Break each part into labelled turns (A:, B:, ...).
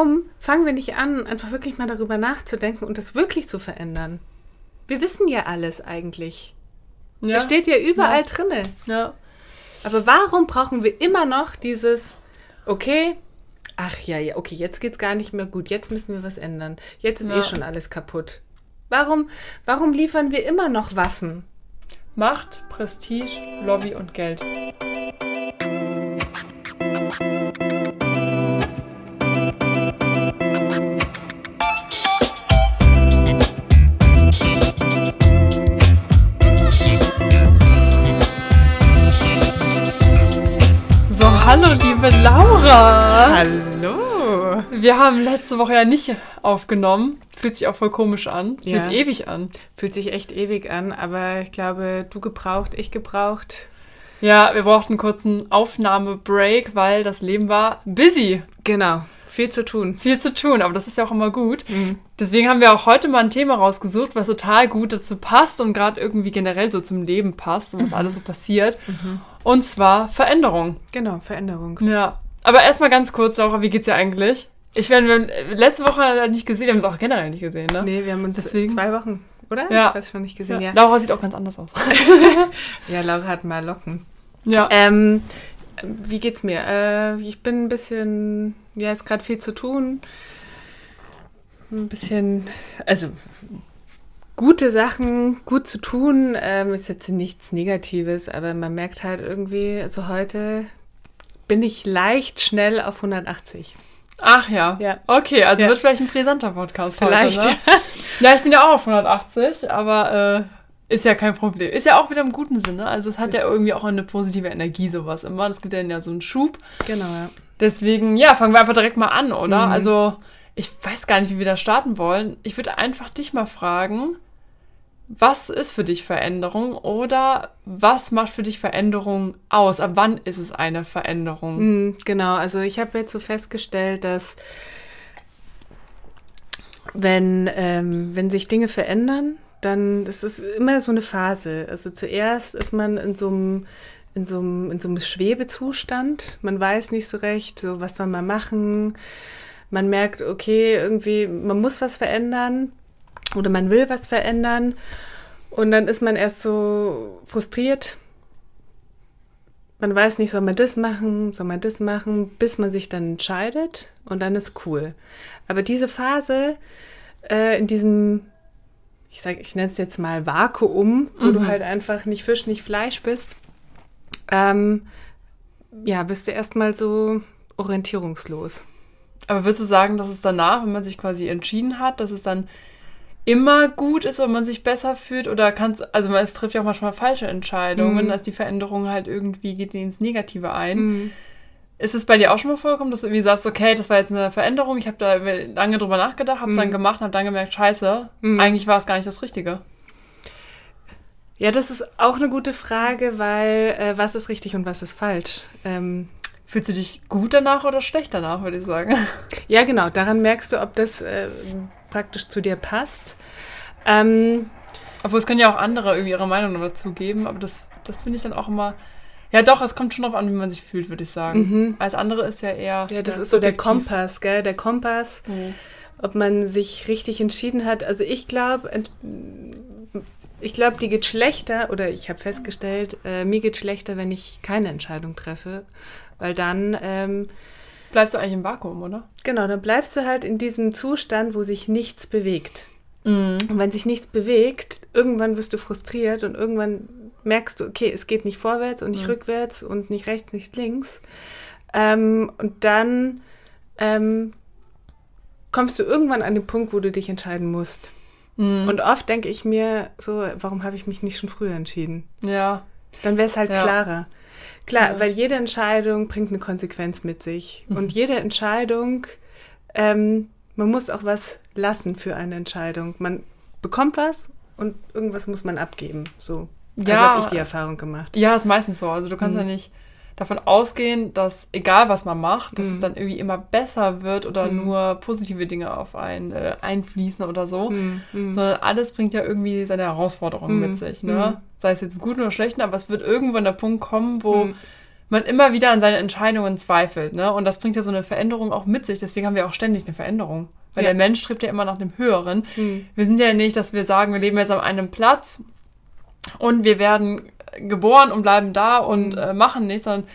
A: warum fangen wir nicht an, einfach wirklich mal darüber nachzudenken und das wirklich zu verändern? Wir wissen ja alles eigentlich.
B: Ja.
A: Es steht ja überall
B: Ja.
A: drinne.
B: ja.
A: Aber warum brauchen wir immer noch dieses, okay, ach ja, ja, okay, jetzt geht's gar nicht mehr gut, jetzt müssen wir was ändern. Jetzt ist
B: Ja.
A: eh schon alles kaputt. Warum, warum liefern wir immer noch Waffen?
B: Macht, Prestige, Lobby und Geld. Hallo liebe Laura.
A: Hallo!
B: Wir haben letzte Woche ja nicht aufgenommen. Fühlt sich auch voll komisch an. Fühlt
A: Ja.
B: sich ewig an.
A: Fühlt sich echt ewig an, aber ich glaube, du gebraucht, ich gebraucht.
B: Ja, wir brauchten einen kurzen Aufnahmebreak, weil das Leben war busy.
A: Genau, viel zu tun.
B: Viel zu tun, aber das ist ja auch immer gut.
A: Mhm.
B: Deswegen haben wir auch heute mal ein Thema rausgesucht, was total gut dazu passt und gerade irgendwie generell so zum Leben passt und was alles so passiert. Und zwar Veränderung.
A: Genau, Veränderung.
B: Ja. Aber erstmal ganz kurz, Laura, wie geht's dir eigentlich? Ich meine, wir haben letzte Woche nicht gesehen, wir haben es auch generell nicht gesehen, ne?
A: Nee, wir haben uns
B: Deswegen-
A: zwei Wochen, oder?
B: Ja.
A: Ich weiß schon nicht gesehen, ja.
B: Laura sieht auch ganz anders aus.
A: Ja, Laura hat mal Locken.
B: ja.
A: Ähm, wie geht's mir? Äh, ich bin ein bisschen, ja, ist gerade viel zu tun. Ein bisschen, also gute Sachen, gut zu tun, ähm, ist jetzt nichts Negatives, aber man merkt halt irgendwie, also heute bin ich leicht schnell auf 180.
B: Ach ja.
A: Ja.
B: Okay, also
A: Ja.
B: wird vielleicht ein brisanter Podcast
A: Vielleicht,
B: heute, ne? Ja, ich bin ja auch auf 180, aber äh, ist ja kein Problem. Ist ja auch wieder im guten Sinne. Also es hat ja irgendwie auch eine positive Energie, sowas immer. Das gibt ja so einen Schub.
A: Genau, ja.
B: Deswegen, ja, fangen wir einfach direkt mal an, oder?
A: Mhm.
B: Also, ich weiß gar nicht, wie wir da starten wollen. Ich würde einfach dich mal fragen, was ist für dich Veränderung oder was macht für dich Veränderung aus? Ab wann ist es eine Veränderung?
A: Mm, Genau, also ich habe jetzt so festgestellt, dass wenn, ähm, wenn sich Dinge verändern, dann das ist immer so eine Phase. Also zuerst ist man in so einem in so einem, in so einem Schwebezustand. Man weiß nicht so recht, so was soll man machen. Man merkt, okay, irgendwie, man muss was verändern oder man will was verändern. Und dann ist man erst so frustriert, man weiß nicht, soll man das machen, soll man das machen, bis man sich dann entscheidet und dann ist cool. Aber diese Phase äh, in diesem, ich sag, ich nenne es jetzt mal Vakuum, wo du halt einfach nicht Fisch, nicht Fleisch bist, ähm, ja, bist du erstmal so orientierungslos.
B: Aber würdest du sagen, dass es danach, wenn man sich quasi entschieden hat, dass es dann immer gut ist und man sich besser fühlt oder kann es, also man, es trifft ja auch manchmal falsche Entscheidungen,
A: Mhm.
B: dass die Veränderung halt irgendwie geht ins Negative ein. Ist es bei dir auch schon mal vorgekommen, dass du irgendwie sagst, okay, das war jetzt eine Veränderung, ich habe da lange drüber nachgedacht, habe es dann
A: Mhm.
B: gemacht und habe dann gemerkt, scheiße,
A: Mhm.
B: eigentlich war es gar nicht das Richtige.
A: Ja, das ist auch eine gute Frage, weil äh, was ist richtig und was ist falsch? Ähm,
B: Fühlst du dich gut danach oder schlecht danach, würde ich sagen?
A: Ja, genau. Daran merkst du, ob das äh, praktisch zu dir passt. Ähm,
B: Obwohl es können ja auch andere irgendwie ihre Meinung dazu geben, aber das, das finde ich dann auch immer. Ja, doch, es kommt schon darauf an, wie man sich fühlt, würde ich sagen.
A: Mhm.
B: Alles andere ist ja eher.
A: ja, das ist so der. Kompass, gell? Der Kompass,
B: Mhm.
A: ob man sich richtig entschieden hat. Also ich glaube, ich glaube, die geht schlechter, oder ich habe festgestellt, äh, mir geht schlechter, wenn ich keine Entscheidung treffe. Weil dann, ähm,
B: Bleibst du eigentlich im Vakuum, oder?
A: genau, dann bleibst du halt in diesem Zustand, wo sich nichts bewegt.
B: Mhm.
A: Und wenn sich nichts bewegt, irgendwann wirst du frustriert und irgendwann merkst du, okay, es geht nicht vorwärts und nicht
B: Mhm.
A: rückwärts und nicht rechts, nicht links. Ähm, und dann ähm, kommst du irgendwann an den Punkt, wo du dich entscheiden musst.
B: Mhm.
A: Und oft denke ich mir so, warum habe ich mich nicht schon früher entschieden?
B: Ja.
A: Dann wäre es halt
B: Ja.
A: klarer. Klar,
B: Ja.
A: weil jede Entscheidung bringt eine Konsequenz mit sich.
B: Mhm.
A: Und jede Entscheidung, ähm, man muss auch was lassen für eine Entscheidung. Man bekommt was und irgendwas muss man abgeben. So. Also
B: Ja.
A: habe ich die Erfahrung gemacht.
B: Ja, ist meistens so. Also du kannst
A: Mhm.
B: ja nicht davon ausgehen, dass egal was man macht, dass
A: Mhm.
B: es dann irgendwie immer besser wird oder
A: Mhm.
B: nur positive Dinge auf einen äh, einfließen oder so.
A: Hm, hm.
B: Sondern alles bringt ja irgendwie seine Herausforderungen
A: Mhm.
B: mit sich, ne?
A: Mhm.
B: Sei es jetzt im Guten oder Schlechten, aber es wird irgendwo an der Punkt kommen, wo man immer wieder an seine Entscheidungen zweifelt. Ne? Und das bringt ja so eine Veränderung auch mit sich. Deswegen haben wir auch ständig eine Veränderung. Weil
A: Ja.
B: der Mensch strebt ja immer nach dem Höheren. Wir sind ja nicht, dass wir sagen, wir leben jetzt an einem Platz und wir werden geboren und bleiben da und
A: Mhm.
B: äh, machen nichts, sondern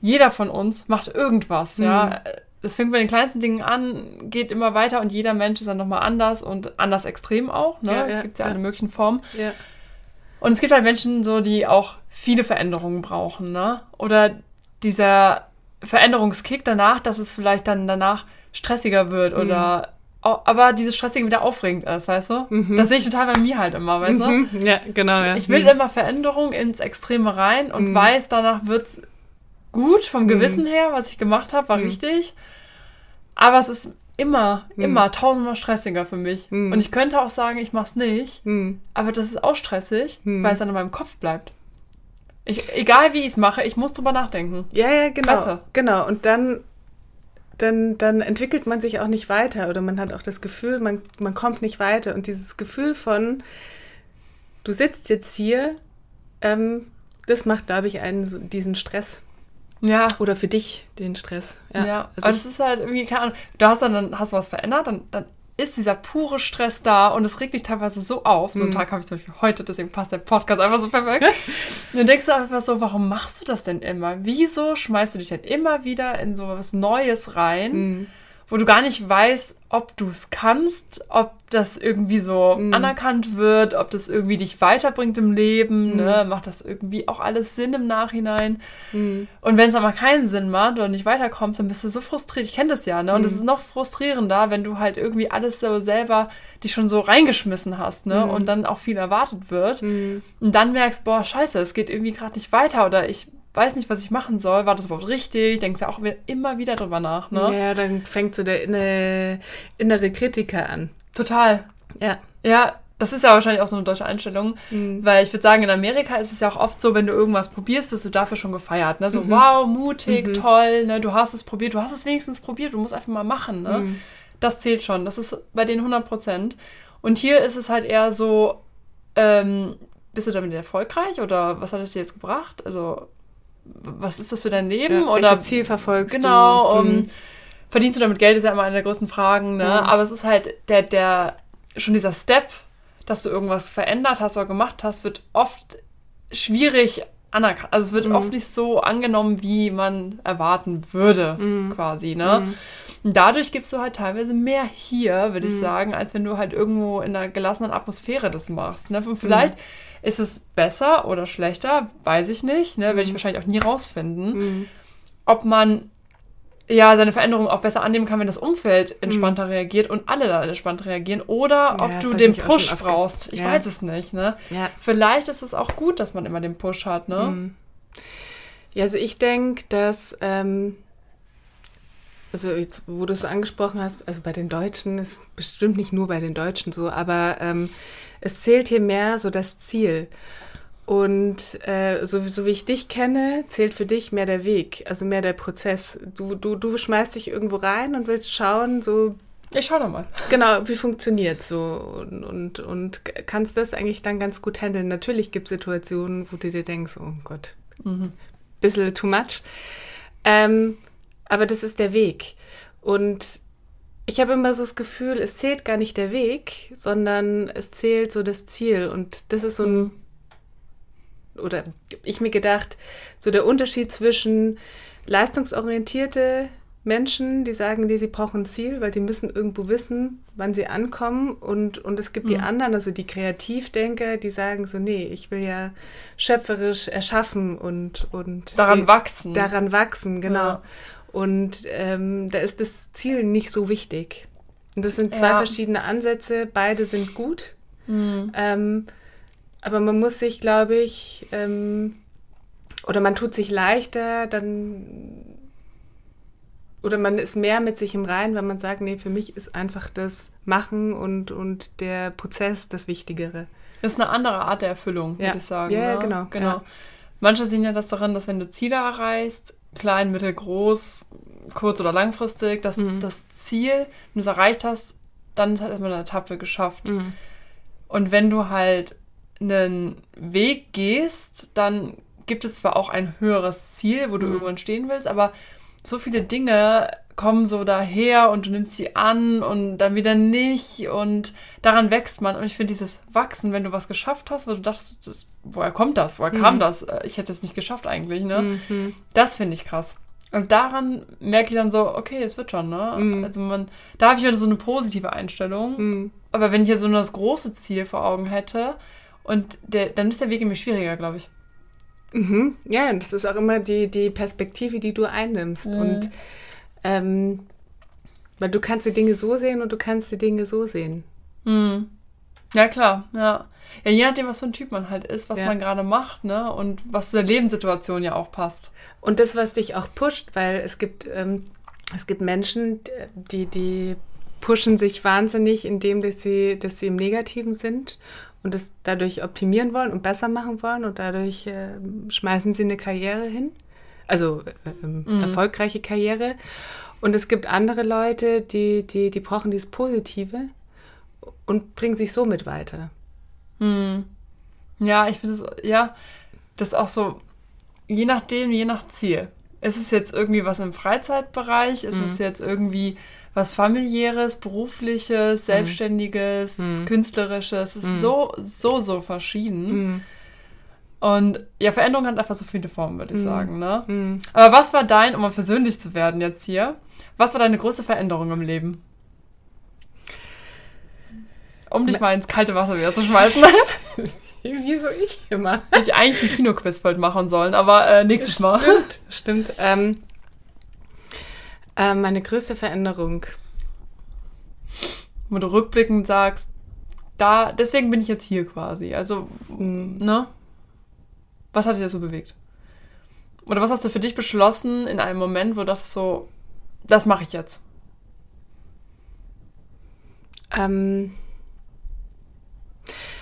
B: jeder von uns macht irgendwas.
A: Mhm.
B: Ja? Das fängt bei den kleinsten Dingen an, geht immer weiter und jeder Mensch ist dann nochmal anders und anders extrem auch. Ne?
A: Ja, ja,
B: Gibt es ja
A: ja.
B: alle möglichen Formen.
A: Ja.
B: Und es gibt halt Menschen, so, die auch viele Veränderungen brauchen, ne? Oder dieser Veränderungskick danach, dass es vielleicht dann danach stressiger wird oder au- aber dieses Stressige wieder aufregend ist, weißt du?
A: Mhm.
B: Das sehe ich total bei mir halt immer, weißt du?
A: Mhm. Ja, genau, ja.
B: Ich will
A: Mhm.
B: immer Veränderung ins Extreme rein und
A: Mhm.
B: weiß, danach wird's gut vom Gewissen her, was ich gemacht habe, war
A: Mhm.
B: richtig. Aber es ist immer,
A: Mhm.
B: immer tausendmal stressiger für mich.
A: Mhm.
B: Und ich könnte auch sagen, ich mach's nicht.
A: Hm.
B: Aber das ist auch stressig, weil es dann in meinem Kopf bleibt. Ich, egal wie ich es mache, ich muss drüber nachdenken.
A: Ja, ja, genau.
B: Weißt du?
A: Genau. Und dann, dann, dann entwickelt man sich auch nicht weiter oder man hat auch das Gefühl, man, man kommt nicht weiter. Und dieses Gefühl von, du sitzt jetzt hier, ähm, das macht, glaube ich, einen so diesen Stress.
B: Ja.
A: Oder für dich den Stress.
B: Ja,
A: Ja.
B: aber
A: Also
B: das ist halt irgendwie, keine Ahnung, du hast dann, dann hast du was verändert, dann, dann ist dieser pure Stress da und es regt dich teilweise so auf. So einen
A: Mhm.
B: Tag habe ich zum Beispiel heute, deswegen passt der Podcast einfach so perfekt. und dann denkst du einfach so, warum machst du das denn immer? Wieso schmeißt du dich denn immer wieder in so was Neues rein,
A: hm.
B: Wo du gar nicht weißt, ob du es kannst, ob das irgendwie so
A: Mhm.
B: anerkannt wird, ob das irgendwie dich weiterbringt im Leben,
A: Mhm.
B: ne? macht das irgendwie auch alles Sinn im Nachhinein.
A: Hm.
B: Und wenn es aber keinen Sinn macht oder nicht weiterkommst, dann bist du so frustriert. Ich kenne das ja, ne? Und es
A: Mhm.
B: ist noch frustrierender, wenn du halt irgendwie alles so selber dich schon so reingeschmissen hast, ne?
A: Mhm.
B: Und dann auch viel erwartet wird.
A: Hm.
B: Und dann merkst, boah, scheiße, es geht irgendwie gerade nicht weiter oder ich weiß nicht, was ich machen soll. War das überhaupt richtig? Denkst ja auch immer wieder drüber nach, ne?
A: Ja, dann fängt so der inne, innere Kritiker an.
B: Total.
A: Ja.
B: Ja, das ist ja wahrscheinlich auch so eine deutsche Einstellung.
A: Hm.
B: Weil ich würde sagen, in Amerika ist es ja auch oft so, wenn du irgendwas probierst, wirst du dafür schon gefeiert. Ne? So,
A: Mhm.
B: wow, mutig,
A: Mhm.
B: toll, ne? du hast es probiert, du hast es wenigstens probiert, du musst einfach mal machen. Ne?
A: Hm.
B: Das zählt schon, das ist bei den 100 Prozent. Und hier ist es halt eher so, ähm, bist du damit erfolgreich oder was hat es dir jetzt gebracht? Also, was ist das für dein Leben?
A: Ja,
B: oder
A: Ziel verfolgst
B: Genau,
A: du?
B: um,
A: Hm.
B: verdienst du damit Geld, ist ja immer eine der größten Fragen, ne?
A: Mhm.
B: Aber es ist halt der, der, schon dieser Step, dass du irgendwas verändert hast oder gemacht hast, wird oft schwierig anerkannt. Also es wird
A: Mhm.
B: oft nicht so angenommen, wie man erwarten würde,
A: Mhm.
B: quasi, ne?
A: Mhm.
B: Und dadurch gibst du halt teilweise mehr hier, würde ich
A: Mhm.
B: sagen, als wenn du halt irgendwo in einer gelassenen Atmosphäre das machst. Ne? Und vielleicht ist es besser oder schlechter, weiß ich nicht, ne? werde ich
A: Mhm.
B: wahrscheinlich auch nie rausfinden
A: Hm.
B: ob man ja seine Veränderung auch besser annehmen kann, wenn das Umfeld entspannter reagiert und alle da entspannt reagieren oder
A: Mhm. Ja,
B: ob du den Push brauchst. Ich
A: Ja.
B: weiß es nicht, ne?
A: Ja.
B: Vielleicht ist es auch gut, dass man immer den Push hat, ne?
A: Mhm. Ja, also ich denke, dass, ähm, also jetzt, wo du es so angesprochen hast, also bei den Deutschen ist bestimmt nicht nur bei den Deutschen so, aber ähm, es zählt hier mehr so das Ziel. Und äh, so, so wie ich dich kenne, zählt für dich mehr der Weg, also mehr der Prozess. Du, du, du schmeißt dich irgendwo rein und willst schauen, so
B: Ich schau doch mal.
A: Genau, wie funktioniert so und, und, und kannst das eigentlich dann ganz gut handeln. Natürlich gibt es Situationen, wo du dir denkst, oh Gott,
B: Mhm.
A: bisschen too much. Ähm, aber das ist der Weg. Und ich habe immer so das Gefühl, es zählt gar nicht der Weg, sondern es zählt so das Ziel. Und das ist so ein, oder ich mir gedacht, so der Unterschied zwischen leistungsorientierte Menschen, die sagen, die, sie brauchen ein Ziel, weil die müssen irgendwo wissen, wann sie ankommen. Und, und es gibt die
B: Mhm.
A: anderen, also die Kreativdenker, die sagen so, nee, ich will ja schöpferisch erschaffen und, und
B: Daran
A: die,
B: wachsen.
A: daran wachsen, genau.
B: Ja.
A: Und ähm, da ist das Ziel nicht so wichtig. Und das sind zwei
B: Ja.
A: verschiedene Ansätze, beide sind gut.
B: Mhm.
A: Ähm, aber man muss sich, glaube ich, ähm, oder man tut sich leichter, dann oder man ist mehr mit sich im Rein, wenn man sagt, nee, für mich ist einfach das Machen und, und der Prozess das Wichtigere.
B: Das ist eine andere Art der Erfüllung,
A: Ja.
B: würde ich sagen.
A: Ja, ja,
B: ne?
A: genau,
B: genau.
A: ja.
B: Manche sehen ja das daran, dass wenn du Ziele erreichst, klein, mittel, groß, kurz oder langfristig, dass
A: Mhm.
B: das Ziel, wenn du es erreicht hast, dann ist halt erstmal eine Etappe geschafft.
A: Mhm.
B: Und wenn du halt einen Weg gehst, dann gibt es zwar auch ein höheres Ziel, wo du mhm. irgendwann stehen willst, aber so viele Dinge kommen so daher und du nimmst sie an und dann wieder nicht und daran wächst man. Und ich finde dieses Wachsen, wenn du was geschafft hast, wo du dachtest, das, woher kommt das? Woher mhm. kam das? Äh, ich hätte es nicht geschafft eigentlich, ne? Mhm. Das finde ich krass. Also daran merke ich dann so, okay, es wird schon, ne? Mhm. Also man, da habe ich wieder so eine positive Einstellung. Mhm. Aber wenn ich jetzt so das große Ziel vor Augen hätte und der, dann ist der Weg irgendwie schwieriger, glaube ich.
A: Mhm. Ja, das ist auch immer die, die Perspektive, die du einnimmst. Mhm. Und ähm, weil du kannst die Dinge so sehen und du kannst die Dinge so sehen.
B: Mhm. Ja, klar, ja. Ja, je nachdem, was für ein Typ man halt ist, was ja. man gerade macht, ne? Und was zu der Lebenssituation ja auch passt.
A: Und das, was dich auch pusht, weil es gibt, ähm, es gibt Menschen, die, die pushen sich wahnsinnig, indem dass sie, dass sie im Negativen sind und es dadurch optimieren wollen und besser machen wollen und dadurch äh, schmeißen sie eine Karriere hin. Also äh, mhm. erfolgreiche Karriere. Und es gibt andere Leute, die, die, die brauchen dieses Positive und bringen sich somit weiter.
B: Mhm. Ja, ich finde es, ja, das ist auch so, je nachdem, je nach Ziel. Ist es jetzt irgendwie was im Freizeitbereich? Ist mhm. es jetzt irgendwie was familiäres, berufliches, mhm. selbstständiges, mhm. künstlerisches? Es ist mhm. so, so, so verschieden. Mhm. Und ja, Veränderung hat einfach so viele Formen, würde ich mhm. sagen. Ne? Aber was war dein, um mal persönlich zu werden jetzt hier, was war deine größte Veränderung im Leben? Um dich mal ins kalte Wasser wieder zu schmeißen.
A: Wieso ich immer?
B: Hätte ich eigentlich ein Kinoquiz machen sollen, aber äh, nächstes Mal.
A: Stimmt, stimmt. Ähm, äh, meine größte Veränderung.
B: Wo du rückblickend sagst, da, deswegen bin ich jetzt hier quasi. Also, mhm. ne? Was hat dich so bewegt? Oder was hast du für dich beschlossen in einem Moment, wo das so, das mache ich jetzt?
A: Ähm,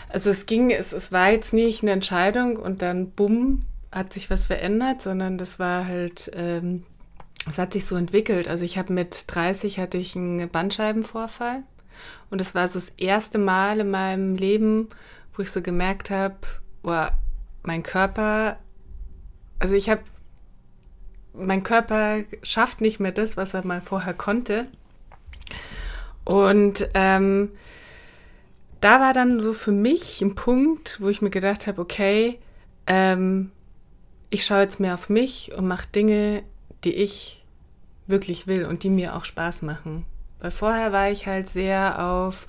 A: also es ging, es, es war jetzt nicht eine Entscheidung und dann bumm, hat sich was verändert, sondern das war halt, ähm, es hat sich so entwickelt. Also ich habe mit 30 hatte ich einen Bandscheibenvorfall und es war so das erste Mal in meinem Leben, wo ich so gemerkt habe, boah, mein Körper, also ich habe, mein Körper schafft nicht mehr das, was er mal vorher konnte. Und ähm, da war dann so für mich ein Punkt, wo ich mir gedacht habe, okay, ähm, ich schaue jetzt mehr auf mich und mache Dinge, die ich wirklich will und die mir auch Spaß machen. Weil vorher war ich halt sehr auf,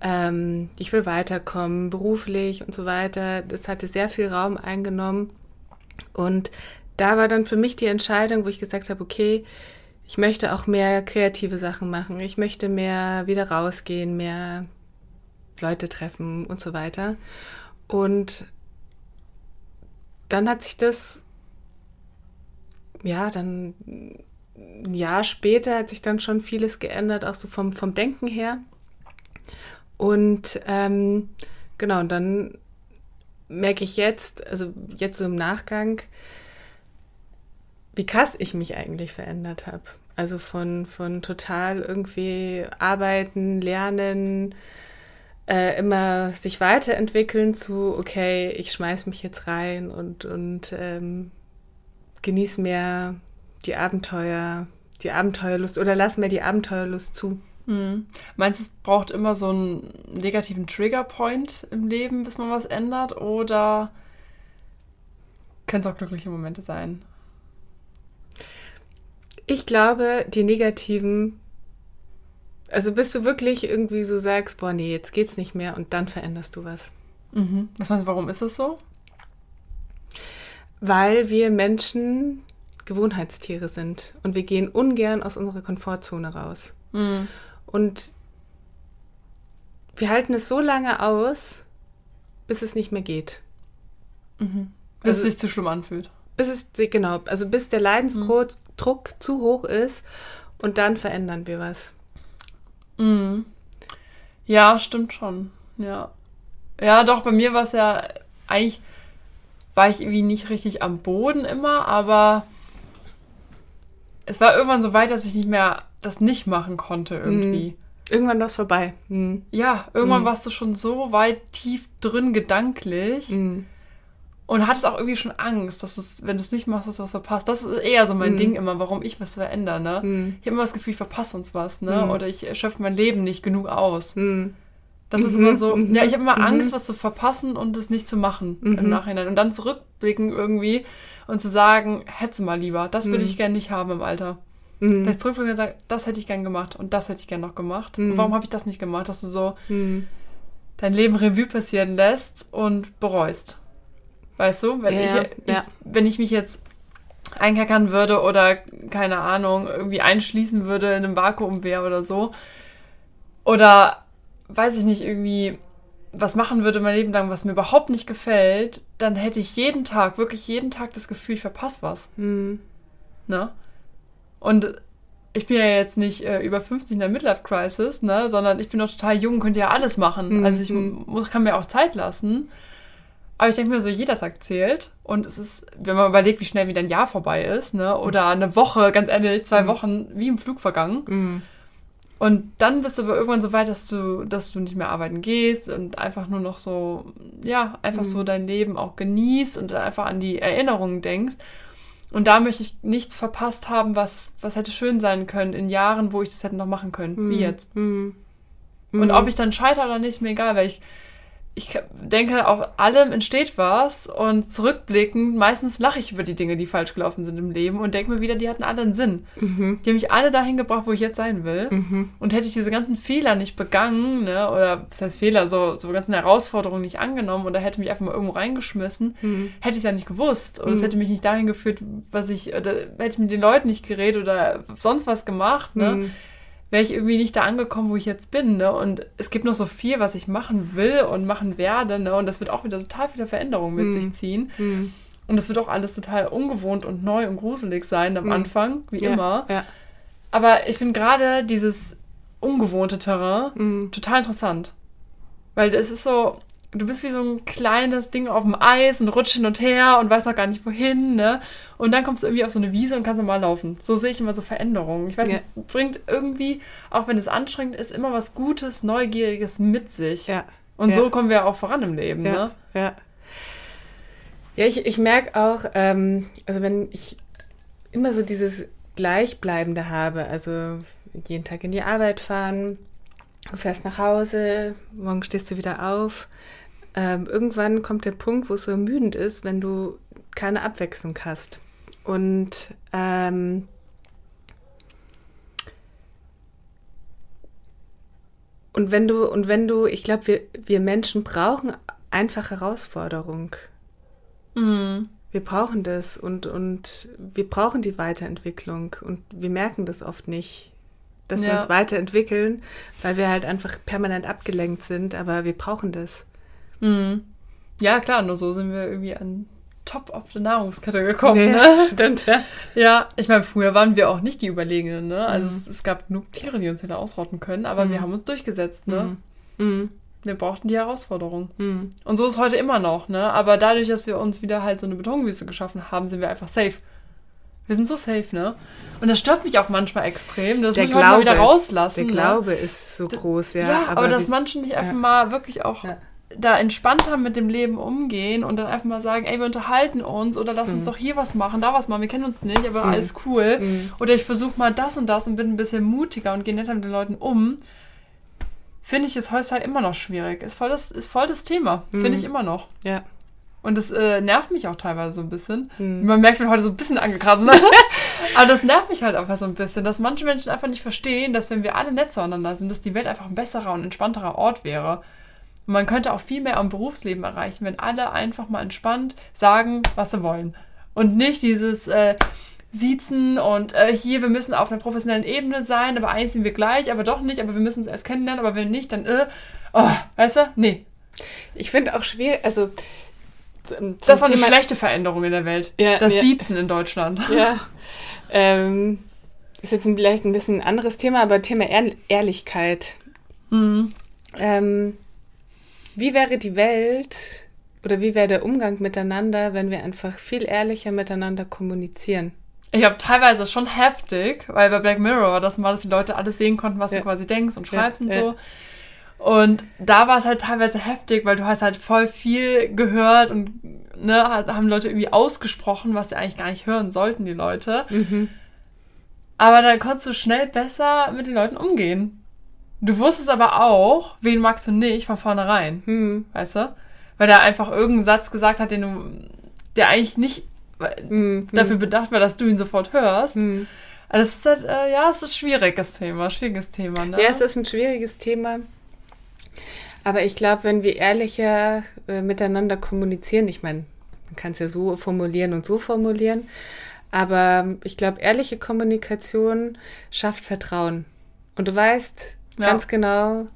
A: ähm, ich will weiterkommen, beruflich und so weiter. Das hatte sehr viel Raum eingenommen. Und da war dann für mich die Entscheidung, wo ich gesagt habe, okay, ich möchte auch mehr kreative Sachen machen. Ich möchte mehr wieder rausgehen, mehr Leute treffen und so weiter. Und dann hat sich das, ja, dann ein Jahr später hat sich dann schon vieles geändert, auch so vom, vom Denken her. Und ähm, genau, und dann merke ich jetzt, also jetzt so im Nachgang, wie krass ich mich eigentlich verändert habe. Also von, von total irgendwie arbeiten, lernen, äh, immer sich weiterentwickeln zu, okay, ich schmeiß mich jetzt rein und, und ähm, genieße mehr die Abenteuer, die Abenteuerlust oder lass mir die Abenteuerlust zu.
B: Mhm. Meinst du, es braucht immer so einen negativen Triggerpoint im Leben, bis man was ändert? Oder können es auch glückliche Momente sein?
A: Ich glaube, die negativen also bis du wirklich irgendwie so sagst, boah, nee, jetzt geht's nicht mehr und dann veränderst du was.
B: Mhm. Was meinst du, warum ist das so?
A: Weil wir Menschen Gewohnheitstiere sind und wir gehen ungern aus unserer Komfortzone raus. Mhm. Und wir halten es so lange aus, bis es nicht mehr geht.
B: Mhm. Bis also, es sich zu schlimm anfühlt.
A: Bis es, genau, also bis der Leidensdruck mhm. zu hoch ist und dann verändern wir was.
B: Mhm. Ja, stimmt schon. Ja. Ja, doch, bei mir war es ja eigentlich, war ich irgendwie nicht richtig am Boden immer, aber es war irgendwann so weit, dass ich nicht mehr das nicht machen konnte irgendwie. Mhm.
A: Irgendwann war es vorbei.
B: Mhm. Ja, irgendwann mhm. warst du schon so weit tief drin gedanklich. Mhm. Und hattest auch irgendwie schon Angst, dass du wenn du es nicht machst, dass du was verpasst. Das ist eher so mein
A: Mhm.
B: Ding immer, warum ich was verändere. Ne?
A: Mhm.
B: Ich habe immer das Gefühl, ich verpasse uns was, ne? Oder ich schöpfe mein Leben nicht genug aus.
A: Mhm.
B: Das ist
A: Mhm,
B: immer so,
A: mhm,
B: ja, ich habe immer
A: mhm.
B: Angst, was zu verpassen und es nicht zu machen im Nachhinein. Und dann zurückblicken irgendwie und zu sagen, hätte mal lieber, das würde ich gerne nicht haben im Alter.
A: Mhm.
B: Dass ich zurückblicke und sage, das hätte ich gern gemacht und das hätte ich gern noch gemacht. Und warum habe ich das nicht gemacht? Dass du so dein Leben Revue passieren lässt und bereust. Weißt du? Wenn,
A: Ja,
B: ich, ich,
A: ja.
B: wenn ich mich jetzt einkackern würde oder, keine Ahnung, irgendwie einschließen würde in einem Vakuum wäre oder so. Oder, weiß ich nicht, irgendwie was machen würde mein Leben lang, was mir überhaupt nicht gefällt, dann hätte ich jeden Tag, wirklich jeden Tag das Gefühl, ich verpasse was.
A: Mhm.
B: Ne? Und ich bin ja jetzt nicht äh, über 50 in der Midlife-Crisis, ne? sondern ich bin noch total jung, könnte ja alles machen.
A: Mhm.
B: Also ich muss, kann mir auch Zeit lassen. Aber ich denke mir so, jeder Tag zählt. Und es ist, wenn man überlegt, wie schnell wieder ein Jahr vorbei ist, ne? oder eine Woche, ganz ehrlich, zwei
A: Mhm.
B: Wochen, wie im Flug vergangen.
A: Mhm.
B: Und dann bist du aber irgendwann so weit, dass du, dass du nicht mehr arbeiten gehst und einfach nur noch so, ja, einfach so
A: Mhm.
B: dein Leben auch genießt und einfach an die Erinnerungen denkst. Und da möchte ich nichts verpasst haben, was, was hätte schön sein können in Jahren, wo ich das hätte noch machen können, wie jetzt.
A: Mhm.
B: Und
A: Mhm.
B: ob ich dann scheitere oder nicht, ist mir egal, weil ich, ich denke, auch allem entsteht was und zurückblickend, meistens lache ich über die Dinge, die falsch gelaufen sind im Leben und denke mir wieder, die hatten alle einen Sinn.
A: Mhm.
B: Die haben mich alle dahin gebracht, wo ich jetzt sein will.
A: Mhm.
B: Und hätte ich diese ganzen Fehler nicht begangen, ne, oder was heißt Fehler, so, so ganzen Herausforderungen nicht angenommen oder hätte mich einfach mal irgendwo reingeschmissen,
A: Mhm.
B: hätte ich es ja nicht gewusst. Oder es
A: Mhm.
B: hätte mich nicht dahin geführt, was ich, oder hätte ich mit den Leuten nicht geredet oder sonst was gemacht, ne,
A: Mhm.
B: Wäre ich irgendwie nicht da angekommen, wo ich jetzt bin, ne. Und es gibt noch so viel, was ich machen will und machen werde, ne, und das wird auch wieder total viele Veränderungen mit
A: Mhm.
B: sich ziehen.
A: Mhm.
B: Und das wird auch alles total ungewohnt und neu und gruselig sein am
A: Mhm.
B: Anfang, wie
A: Ja,
B: immer.
A: Ja.
B: Aber ich finde gerade dieses ungewohnte Terrain
A: Mhm.
B: total interessant. Weil es ist so, du bist wie so ein kleines Ding auf dem Eis und rutscht hin und her und weißt noch gar nicht wohin, ne? Und dann kommst du irgendwie auf so eine Wiese und kannst normal laufen. So sehe ich immer so Veränderungen. Ich weiß
A: Ja.
B: es bringt irgendwie, auch wenn es anstrengend ist, immer was Gutes, Neugieriges mit sich.
A: Ja.
B: Und
A: Ja.
B: so kommen wir auch voran im Leben,
A: Ja,
B: ne?
A: ja. Ja, ich, ich merke auch, ähm, also wenn ich immer so dieses Gleichbleibende habe, also jeden Tag in die Arbeit fahren, du fährst nach Hause, morgen stehst du wieder auf. Ähm, irgendwann kommt der Punkt, wo es so ermüdend ist, wenn du keine Abwechslung hast. Und ähm, und wenn du, und wenn du, ich glaube, wir, wir Menschen brauchen einfach Herausforderung.
B: Mhm.
A: Wir brauchen das und, und wir brauchen die Weiterentwicklung und wir merken das oft nicht, dass wir
B: Ja.
A: uns weiterentwickeln, weil wir halt einfach permanent abgelenkt sind, aber wir brauchen das.
B: Mhm. Ja, klar, nur so sind wir irgendwie an Top of the Nahrungskette gekommen,
A: Ja,
B: ne?
A: stimmt, ja.
B: Ja, ich meine, früher waren wir auch nicht die Überlegenen, ne? Also
A: Mhm.
B: es, es gab genug Tiere, die uns hätte ausrotten können, aber wir
A: Mhm.
B: haben uns durchgesetzt, ne?
A: Mhm.
B: Wir brauchten die Herausforderung.
A: Mhm.
B: Und so ist heute immer noch, ne? Aber dadurch, dass wir uns wieder halt so eine Betonwüste geschaffen haben, sind wir einfach safe. Wir sind so safe, ne? Und das stört mich auch manchmal extrem. Das
A: Der
B: muss ich heute mal wieder
A: Glaube,
B: rauslassen.
A: Der
B: ne?
A: Glaube ist so groß, ja.
B: Ja, aber, dass
A: wir-
B: manche nicht einfach
A: ja.
B: mal wirklich auch
A: Ja.
B: Da entspannter mit dem Leben umgehen und dann einfach mal sagen, ey, wir unterhalten uns oder lass uns
A: Mhm.
B: doch hier was machen, da was machen, wir kennen uns nicht, aber
A: Mhm.
B: alles cool.
A: Mhm.
B: Oder ich versuche mal das und das und bin ein bisschen mutiger und gehe netter mit den Leuten um. Finde ich es heutzutage immer noch schwierig. Ist voll das, ist voll das Thema. Finde
A: Mhm.
B: ich immer noch.
A: Ja.
B: Und das äh, nervt mich auch teilweise so ein bisschen.
A: Mhm.
B: Man merkt, ich bin heute so ein bisschen angekratzt. Ne? Aber das nervt mich halt einfach so ein bisschen, dass manche Menschen einfach nicht verstehen, dass wenn wir alle nett zueinander sind, dass die Welt einfach ein besserer und entspannterer Ort wäre. Und man könnte auch viel mehr am Berufsleben erreichen, wenn alle einfach mal entspannt sagen, was sie wollen. Und nicht dieses äh, Siezen und äh, hier, wir müssen auf einer professionellen Ebene sein, aber eigentlich sind wir gleich, aber doch nicht, aber wir müssen uns erst kennenlernen, aber wenn nicht, dann, äh, oh, weißt du? Nee.
A: Ich finde auch schwierig, also zum,
B: Das war eine
A: Thema-
B: schlechte Veränderung in der Welt.
A: Ja,
B: das
A: ja.
B: Siezen in Deutschland.
A: Ja. Ähm, ist jetzt vielleicht ein bisschen ein anderes Thema, aber Thema Ehr Ehrlichkeit.
B: Mhm.
A: Ähm, wie wäre die Welt oder wie wäre der Umgang miteinander, wenn wir einfach viel ehrlicher miteinander kommunizieren?
B: Ich habe teilweise schon heftig, weil bei Black Mirror war das mal, dass die Leute alles sehen konnten, was
A: Ja.
B: du quasi denkst und
A: Ja,
B: schreibst und
A: ja.
B: so. Und da war es halt teilweise heftig, weil du hast halt voll viel gehört und ne, haben Leute irgendwie ausgesprochen, was sie eigentlich gar nicht hören sollten, die Leute.
A: Mhm.
B: Aber dann konntest du schnell besser mit den Leuten umgehen. Du wusstest aber auch, wen magst du nicht von vornherein,
A: Mhm.
B: weißt du? Weil der einfach irgendeinen Satz gesagt hat, den du, der eigentlich nicht
A: Mhm.
B: dafür bedacht war, dass du ihn sofort hörst.
A: Mhm.
B: Also es ist halt, äh, ja, es ist ein schwieriges Thema, schwieriges Thema, ne?
A: Ja, es ist ein schwieriges Thema. Aber ich glaube, wenn wir ehrlicher äh, miteinander kommunizieren, ich meine, man kann es ja so formulieren und so formulieren, aber ich glaube, ehrliche Kommunikation schafft Vertrauen. Und du weißt
B: Ja.
A: ganz genau,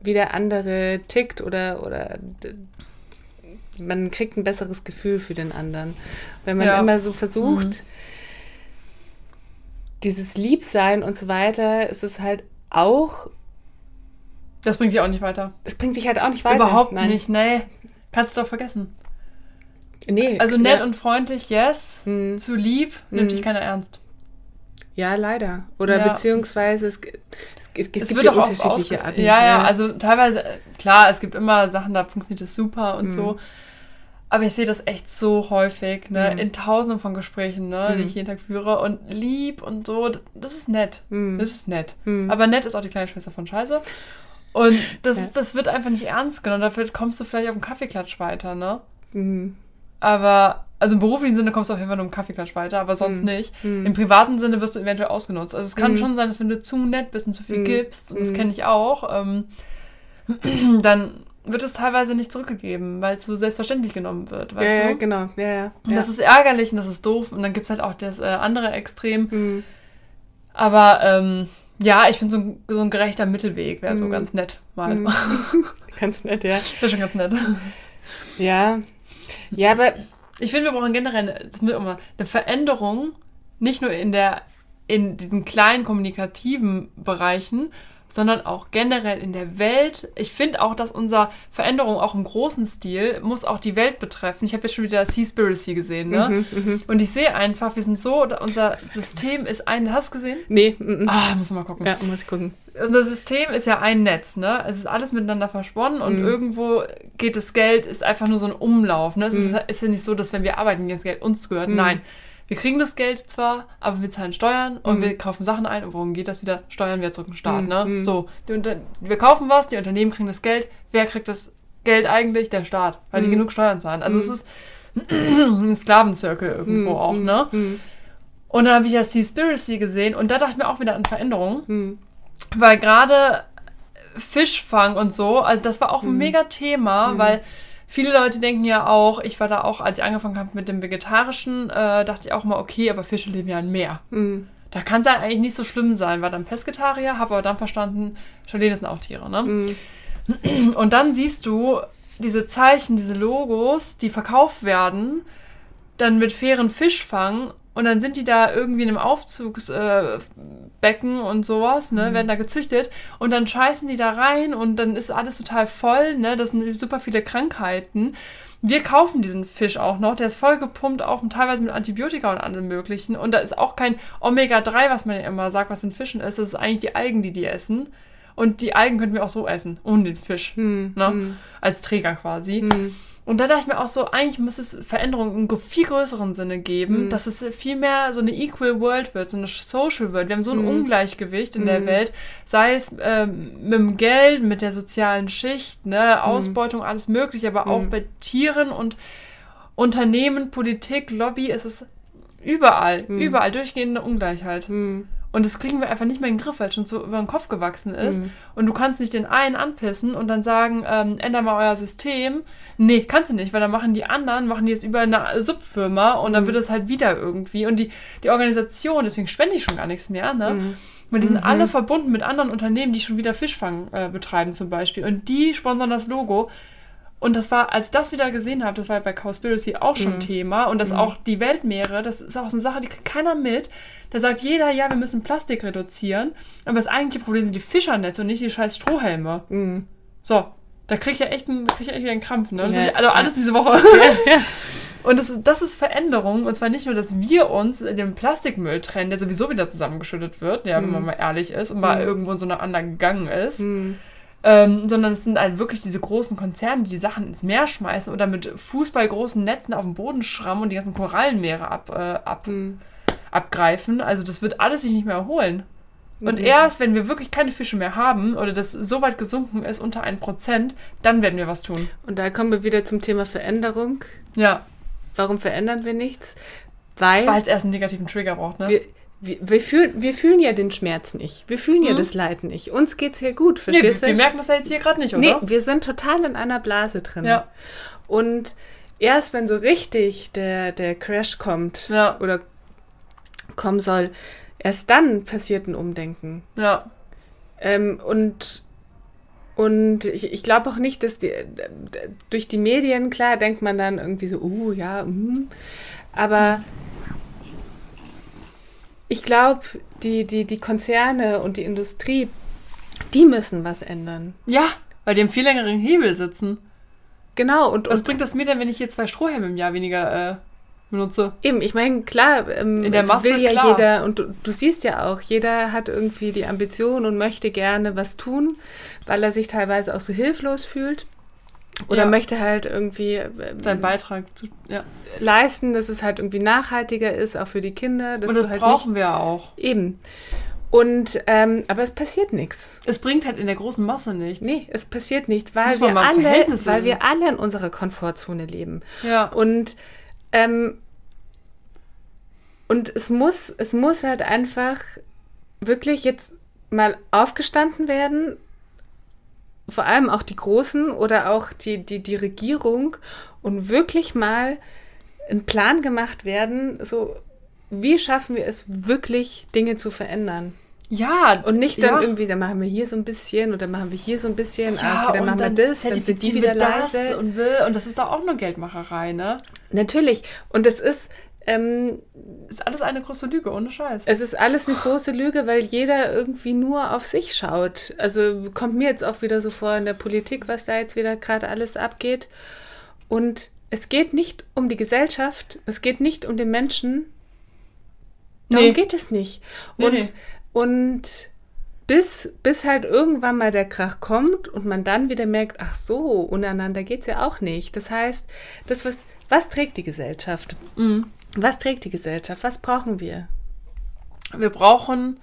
A: wie der andere tickt oder, oder man kriegt ein besseres Gefühl für den anderen. Wenn man
B: Ja.
A: immer so versucht,
B: Mhm.
A: dieses Liebsein und so weiter, ist es halt auch,
B: Das bringt dich auch nicht weiter.
A: es bringt dich halt auch nicht weiter.
B: Überhaupt
A: Nein.
B: nicht, nee. Kannst du doch vergessen.
A: Nee,
B: Also nett
A: ja.
B: und freundlich, yes.
A: Hm.
B: Zu lieb, nimmt
A: Mhm.
B: dich keiner ernst.
A: Ja, leider. Oder
B: Ja.
A: beziehungsweise es, es, es
B: Es
A: gibt ja
B: auch
A: unterschiedliche Arten.
B: Ja, ja, also teilweise, klar, es gibt immer Sachen, da funktioniert es super und
A: Mhm.
B: so. Aber ich sehe das echt so häufig, ne?
A: Mhm.
B: In tausenden von Gesprächen, ne? die
A: Mhm.
B: ich jeden Tag führe. Und lieb und so, das ist nett.
A: Mhm.
B: Das ist nett.
A: Mhm.
B: Aber nett ist auch die kleine Schwester von Scheiße. Und das,
A: Ja.
B: das wird einfach nicht ernst genommen. Dafür kommst du vielleicht auf den Kaffeeklatsch weiter, ne?
A: Mhm.
B: Aber, also im beruflichen Sinne kommst du auf jeden Fall nur im Kaffeeklatsch weiter, aber sonst
A: Mhm.
B: nicht.
A: Mhm.
B: Im privaten Sinne wirst du eventuell ausgenutzt. Also es kann
A: Mhm.
B: schon sein, dass wenn du zu nett bist und zu viel gibst, und das kenne ich auch, ähm, dann wird es teilweise nicht zurückgegeben, weil es so selbstverständlich genommen wird, weißt
A: ja, ja,
B: du?
A: genau. Ja, ja.
B: Und
A: ja.
B: das ist ärgerlich und das ist doof. Und dann gibt es halt auch das äh, andere Extrem. Aber ähm, ja, ich finde so ein, so ein gerechter Mittelweg wäre so ganz nett mal.
A: Ganz nett, ja.
B: Wäre schon ganz nett.
A: Ja. Ja, aber
B: Ich finde, wir brauchen generell eine, Veränderung, nicht nur in der in diesen kleinen kommunikativen Bereichen, sondern auch generell in der Welt. Ich finde auch, dass unsere Veränderung auch im großen Stil muss auch die Welt betreffen. Ich habe jetzt schon wieder Seaspiracy gesehen, ne?
A: Mhm, mhm.
B: Und ich sehe einfach, wir sind so, unser System ist ein, hast du gesehen?
A: Nee, mhm.
B: Ah, muss mal gucken.
A: ja, muss ich gucken.
B: Unser System ist ja ein Netz, ne? Es ist alles miteinander versponnen und
A: Mhm.
B: irgendwo geht das Geld, ist einfach nur so ein Umlauf, ne? Es
A: Mhm.
B: ist, ist ja nicht so, dass wenn wir arbeiten, das Geld uns gehört.
A: Mhm.
B: Nein. Wir kriegen das Geld zwar, aber wir zahlen Steuern und
A: Mhm.
B: wir kaufen Sachen ein und worum geht das wieder? Steuern wir zurück den Staat,
A: Mhm.
B: ne?
A: Mhm.
B: So, die Unter wir kaufen was, die Unternehmen kriegen das Geld. Wer kriegt das Geld eigentlich? Der Staat, weil die
A: Mhm.
B: genug Steuern zahlen. Also
A: Mhm.
B: es ist ein Sklavenzirkel irgendwo
A: Mhm,
B: auch,
A: mhm,
B: ne?
A: mhm,
B: Und dann habe ich ja Seaspiracy gesehen und da dachte ich mir auch wieder an Veränderungen.
A: mhm.
B: Weil gerade Fischfang und so, also das war auch ein
A: Mhm.
B: mega Thema,
A: Mhm.
B: weil viele Leute denken ja auch, ich war da auch, als ich angefangen habe mit dem Vegetarischen, äh, dachte ich auch mal, okay, aber Fische leben ja im Meer.
A: Mhm.
B: Da kann es ja eigentlich nicht so schlimm sein, war dann Pesketarier, habe aber dann verstanden, Chalene sind auch Tiere, ne?
A: Mhm.
B: Und dann siehst du diese Zeichen, diese Logos, die verkauft werden, dann mit fairen Fischfang und dann sind die da irgendwie in einem Aufzugsbecken äh, und sowas, ne, werden da gezüchtet und dann scheißen die da rein und dann ist alles total voll, ne, das sind super viele Krankheiten. Wir kaufen diesen Fisch auch noch, der ist voll gepumpt, auch teilweise mit Antibiotika und allem möglichen und da ist auch kein Omega-3, was man ja immer sagt, was in Fischen ist, das ist eigentlich die Algen, die die essen. Und die Algen könnten wir auch so essen, ohne den Fisch.
A: Mhm.
B: Ne?
A: Mhm.
B: Als Träger quasi.
A: Mhm.
B: Und da dachte ich mir auch so, eigentlich muss es Veränderungen im viel größeren Sinne geben,
A: Mhm.
B: dass es viel mehr so eine Equal World wird, so eine Social World. Wir haben so ein
A: Mhm.
B: Ungleichgewicht in der
A: Mhm.
B: Welt, sei es ähm, mit dem Geld, mit der sozialen Schicht, ne, Ausbeutung, alles mögliche, aber auch
A: Mhm.
B: bei Tieren und Unternehmen, Politik, Lobby, es ist überall,
A: Mhm.
B: überall durchgehende Ungleichheit. Und das kriegen wir einfach nicht mehr in den Griff, weil es schon so über den Kopf gewachsen ist.
A: Mhm.
B: Und du kannst nicht den einen anpissen und dann sagen, ähm, änder mal euer System. Nee, kannst du nicht, weil dann machen die anderen, machen die jetzt über eine Subfirma und dann
A: Mhm.
B: wird es halt wieder irgendwie. Und die, die Organisation, deswegen spende ich schon gar nichts mehr, ne?
A: Mhm.
B: Weil die sind
A: Mhm.
B: alle verbunden mit anderen Unternehmen, die schon wieder Fischfang äh, betreiben zum Beispiel. Und die sponsern das Logo. Und das war, als ich das wieder gesehen habe, das war bei Cowspiracy auch schon
A: Mhm.
B: Thema. Und das
A: Mhm.
B: auch die Weltmeere, das ist auch so eine Sache, die kriegt keiner mit. Da sagt jeder, ja, wir müssen Plastik reduzieren. Aber das eigentliche Problem sind die Fischernetze und nicht die scheiß Strohhelme.
A: Mhm.
B: So, da krieg ich ja echt einen, krieg ich echt wieder einen Krampf, ne?
A: Ja,
B: also alles
A: ja.
B: diese Woche.
A: Ja, ja.
B: Und das, das ist Veränderung. Und zwar nicht nur, dass wir uns den Plastikmüll trennen, der sowieso wieder zusammengeschüttet wird, ja, wenn
A: Mhm.
B: man mal ehrlich ist und mal
A: Mhm.
B: irgendwo in so eine andere gegangen ist.
A: Mhm.
B: Ähm, sondern es sind halt wirklich diese großen Konzerne, die die Sachen ins Meer schmeißen oder mit fußballgroßen Netzen auf den Boden schrammen und die ganzen Korallenmeere ab, äh, ab,
A: Hm.
B: Abgreifen. Also das wird alles sich nicht mehr erholen. Und
A: Mhm.
B: erst, wenn wir wirklich keine Fische mehr haben oder das so weit gesunken ist, unter 1%, dann werden wir was tun.
A: Und da kommen wir wieder zum Thema Veränderung.
B: Ja,
A: Warum verändern wir nichts? Weil,
B: es erst einen negativen Trigger braucht, ne?
A: wir, wir, wir, fühlen, wir fühlen ja den Schmerz nicht. Wir fühlen ja
B: Mhm.
A: das Leid nicht. Uns geht's hier gut,
B: nee, wir,
A: verstehst
B: wir
A: du?
B: merken das ja jetzt hier gerade nicht,
A: Nee,
B: oder?
A: wir sind total in einer Blase drin.
B: Ja.
A: Und erst wenn so richtig der, der Crash kommt
B: Ja.
A: oder kommen soll, erst dann passiert ein Umdenken.
B: Ja.
A: Ähm, und und ich, ich glaube auch nicht, dass die, durch die Medien, klar, denkt man dann irgendwie so, uh, ja, mm, aber ich glaube, die, die, die Konzerne und die Industrie, die müssen was ändern.
B: Ja, weil die im viel längeren Hebel sitzen.
A: Genau, und,
B: Was
A: und
B: bringt das mir denn, wenn ich hier zwei Strohhelme im Jahr weniger äh, benutze?
A: Eben, ich meine, klar, ähm,
B: In der Masse,
A: will ja
B: klar.
A: jeder, und du, du siehst ja auch, jeder hat irgendwie die Ambition und möchte gerne was tun, weil er sich teilweise auch so hilflos fühlt. Oder
B: Ja.
A: möchte halt irgendwie ähm,
B: Sein Beitrag zu. Ja.
A: leisten, dass es halt irgendwie nachhaltiger ist, auch für die Kinder.
B: Und das
A: halt
B: brauchen wir auch.
A: eben. Und, ähm, aber es passiert nichts.
B: Es bringt halt in der großen Masse nichts.
A: Nee, es passiert nichts, weil wir, alle, weil wir alle in unserer Komfortzone leben.
B: Ja.
A: Und, ähm, und es muss, es muss halt einfach wirklich jetzt mal aufgestanden werden, vor allem auch die Großen oder auch die, die, die Regierung und wirklich mal ein Plan gemacht werden, so wie schaffen wir es wirklich, Dinge zu verändern?
B: Ja.
A: Und nicht dann
B: ja.
A: irgendwie, dann machen wir hier so ein bisschen oder machen wir hier so ein bisschen, ah,
B: Ja,
A: okay, dann
B: und
A: machen
B: dann
A: wir das, dann sind die wieder
B: wir das
A: leise.
B: und will. Und das ist doch auch nur Geldmacherei, ne?
A: Natürlich. Und es ist, ähm,
B: Ist alles eine große Lüge, ohne Scheiß.
A: es ist alles eine große Lüge, weil jeder irgendwie nur auf sich schaut. Also kommt mir jetzt auch wieder so vor in der Politik, was da jetzt wieder gerade alles abgeht. Und es geht nicht um die Gesellschaft, es geht nicht um den Menschen. Darum
B: Nee.
A: geht es nicht.
B: Nee,
A: und
B: nee.
A: Und bis, bis halt irgendwann mal der Krach kommt und man dann wieder merkt, ach so, untereinander geht es ja auch nicht. Das heißt, das, was, was trägt die Gesellschaft?
B: Mhm.
A: Was trägt die Gesellschaft? Was brauchen wir?
B: Wir brauchen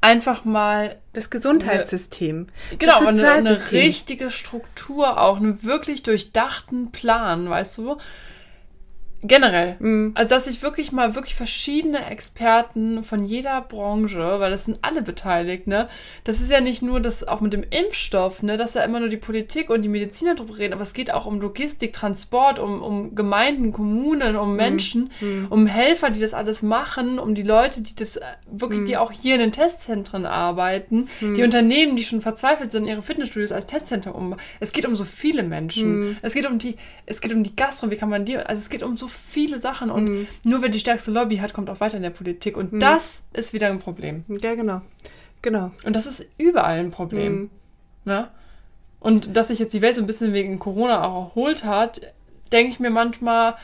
B: einfach mal
A: Das Gesundheitssystem.
B: Genau,
A: das
B: eine, eine richtige Struktur auch, einen wirklich durchdachten Plan, weißt du? Generell.
A: Mhm.
B: Also, dass sich wirklich mal wirklich verschiedene Experten von jeder Branche, weil das sind alle beteiligt, ne? Das ist ja nicht nur das auch mit dem Impfstoff, ne, dass da immer nur die Politik und die Mediziner drüber reden, aber es geht auch um Logistik, Transport, um, um Gemeinden, Kommunen, um Menschen, um Helfer, die das alles machen, um die Leute, die das äh, wirklich, die auch hier in den Testzentren arbeiten, die Unternehmen, die schon verzweifelt sind, ihre Fitnessstudios als Testzentren um. Es geht um so viele Menschen. Es geht um die, es geht um die Gastro, wie kann man die, also es geht um so viele Sachen und nur wer die stärkste Lobby hat, kommt auch weiter in der Politik und das ist wieder ein Problem.
A: Ja, genau. Genau.
B: Und das ist überall ein Problem.
A: Mhm.
B: Ne? Und dass sich jetzt die Welt so ein bisschen wegen Corona auch erholt hat, denke ich mir manchmal,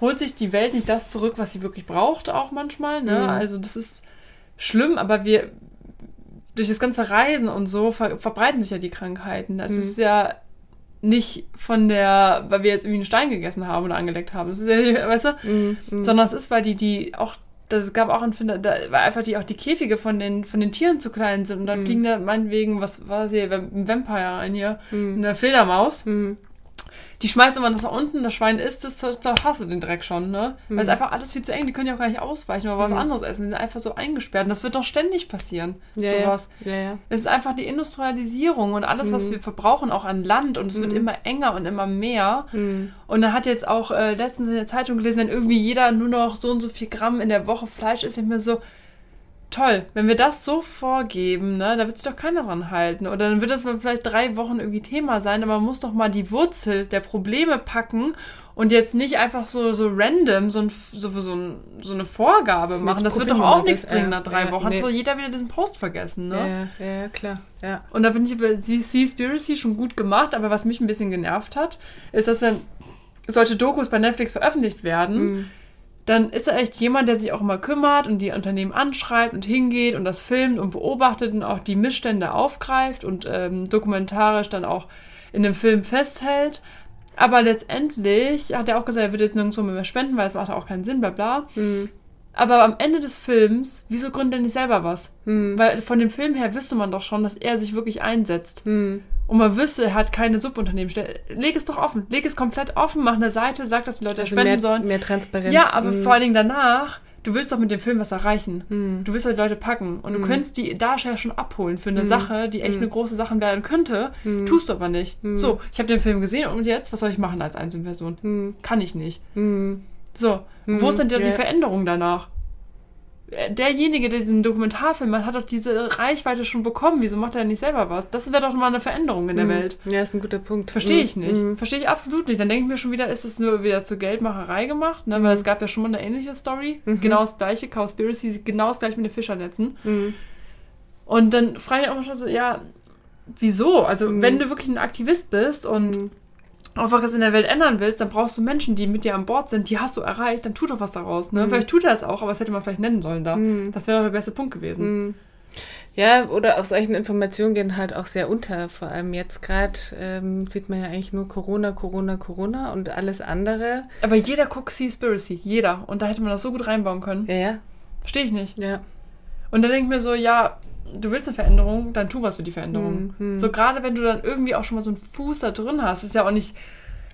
B: holt sich die Welt nicht das zurück, was sie wirklich braucht, auch manchmal. Ne?
A: Mhm.
B: Also das ist schlimm, aber wir durch das ganze Reisen und so ver verbreiten sich ja die Krankheiten. Das
A: Mhm.
B: ist ja nicht von der, weil wir jetzt irgendwie einen Stein gegessen haben oder angeleckt haben. Das ist ja, weißt du?
A: Mhm. Mhm.
B: sondern es ist, weil die, die auch, das gab auch einen Finder, da, weil einfach die auch die Käfige von den, von den Tieren zu klein sind und dann fliegen da meinetwegen, was war das hier, ein Vampire ein hier, eine Fledermaus.
A: Mhm.
B: Die schmeißt immer das nach unten, das Schwein isst es, da hast du den Dreck schon, ne? Weil es einfach alles viel zu eng, die können ja auch gar nicht ausweichen oder was anderes essen, die sind einfach so eingesperrt und das wird doch ständig passieren,
A: Ja,
B: sowas.
A: ja. ja, ja.
B: Es ist einfach die Industrialisierung und alles, was wir verbrauchen, auch an Land und es wird immer enger und immer mehr.
A: Mhm.
B: Und da hat jetzt auch äh, letztens in der Zeitung gelesen, wenn irgendwie jeder nur noch so und so viel Gramm in der Woche Fleisch isst, ich mir so, toll, wenn wir das so vorgeben, ne, da wird sich doch keiner dran halten. Oder dann wird das mal vielleicht drei Wochen irgendwie Thema sein, aber man muss doch mal die Wurzel der Probleme packen und jetzt nicht einfach so, so random so, ein, so, so, ein, so eine Vorgabe machen. Das wird doch auch nichts
A: das,
B: bringen
A: ja,
B: nach drei
A: ja,
B: Wochen.
A: nee.
B: Hat so jeder wieder diesen Post vergessen, ne?
A: Ja, ja, klar. Ja.
B: Und da bin ich über Seaspiracy schon gut gemacht, aber was mich ein bisschen genervt hat, ist, dass wenn solche Dokus bei Netflix veröffentlicht werden, dann ist er echt jemand, der sich auch immer kümmert und die Unternehmen anschreibt und hingeht und das filmt und beobachtet und auch die Missstände aufgreift und ähm, dokumentarisch dann auch in dem Film festhält. Aber letztendlich hat er auch gesagt, er wird jetzt nirgendwo mehr spenden, weil es macht auch keinen Sinn, bla bla.
A: Hm.
B: Aber am Ende des Films, wieso gründet er nicht selber was?
A: Hm.
B: Weil von dem Film her wüsste man doch schon, dass er sich wirklich einsetzt.
A: Hm.
B: Und man wüsste, er hat keine Subunternehmen. Leg es doch offen. Leg es komplett offen, mach eine Seite, sag, dass die Leute
A: Also
B: spenden
A: mehr,
B: sollen.
A: mehr Transparenz.
B: Ja, aber
A: Hm.
B: vor allen Dingen danach, du willst doch mit dem Film was erreichen.
A: Hm.
B: Du willst doch die Leute packen. Und du
A: Mhm.
B: könntest die Darsteller schon abholen für eine
A: Mhm.
B: Sache, die echt
A: Mhm.
B: eine große Sache werden könnte. Tust du aber nicht.
A: Mhm.
B: So, ich habe den Film gesehen und jetzt, was soll ich machen als Einzelperson? Kann ich nicht. So,
A: Mhm,
B: wo ist denn die, die
A: ja.
B: Veränderung danach? Derjenige, der diesen Dokumentarfilm hat, hat doch diese Reichweite schon bekommen. Wieso macht er denn nicht selber was? Das wäre doch mal eine Veränderung in der
A: Hm.
B: Welt.
A: Ja, ist ein guter Punkt.
B: Verstehe
A: Hm.
B: ich nicht.
A: Hm.
B: Verstehe ich absolut nicht. Dann denke ich mir schon wieder, ist es nur wieder zur Geldmacherei gemacht? Ne? Weil es gab ja schon mal eine ähnliche Story.
A: Mhm.
B: Genau das gleiche, Cowspiracy, genau das gleiche mit den Fischernetzen. Und dann frage ich auch schon so, ja, wieso? Also,
A: Mhm.
B: wenn du wirklich ein Aktivist bist und Einfach was in der Welt ändern willst, dann brauchst du Menschen, die mit dir an Bord sind, die hast du erreicht, dann tu doch was daraus. Ne?
A: Mhm.
B: Vielleicht tut er es auch, aber das hätte man vielleicht nennen sollen da.
A: Hm.
B: Das wäre doch der beste Punkt gewesen.
A: Hm. Ja, oder auch solchen Informationen gehen halt auch sehr unter. Vor allem jetzt gerade ähm, sieht man ja eigentlich nur Corona, Corona, Corona und alles andere.
B: Aber jeder guckt Seaspiracy, jeder. Und da hätte man das so gut reinbauen können.
A: Ja, ja,
B: Verstehe ich nicht.
A: ja.
B: Und dann denke ich mir so, ja, du willst eine Veränderung, dann tu was für die Veränderung.
A: Hm, hm.
B: So gerade wenn du dann irgendwie auch schon mal so einen Fuß da drin hast, ist ja auch nicht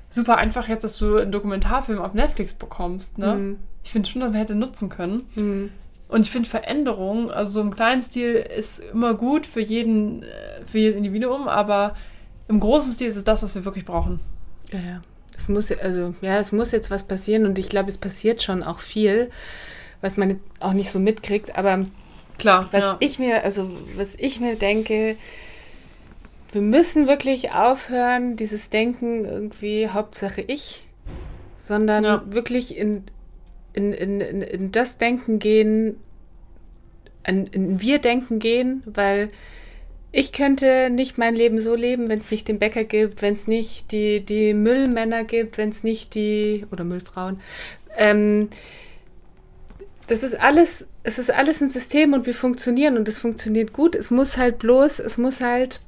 B: super einfach jetzt, dass du einen Dokumentarfilm auf Netflix bekommst. Ne?
A: Hm.
B: Ich finde schon, dass man hätte nutzen können.
A: Hm.
B: Und ich finde Veränderung, also so im kleinen Stil ist immer gut für jeden, äh, für jedes Individuum, aber im großen Stil ist es das, was wir wirklich brauchen.
A: Ja, ja. Es muss, also, ja, es muss jetzt was passieren und ich glaube, es passiert schon auch viel, was man auch nicht so mitkriegt. Aber
B: Klar.
A: was
B: ja.
A: ich mir, also was ich mir denke, wir müssen wirklich aufhören, dieses Denken irgendwie Hauptsache ich, sondern
B: Ja.
A: wirklich in, in, in, in, in das Denken gehen, in, in Wir-Denken gehen, weil ich könnte nicht mein Leben so leben, wenn es nicht den Bäcker gibt, wenn es nicht die, die Müllmänner gibt, wenn es nicht die, oder Müllfrauen. Ähm, das ist alles, es ist alles ein System und wir funktionieren und es funktioniert gut. Es muss halt bloß, es muss halt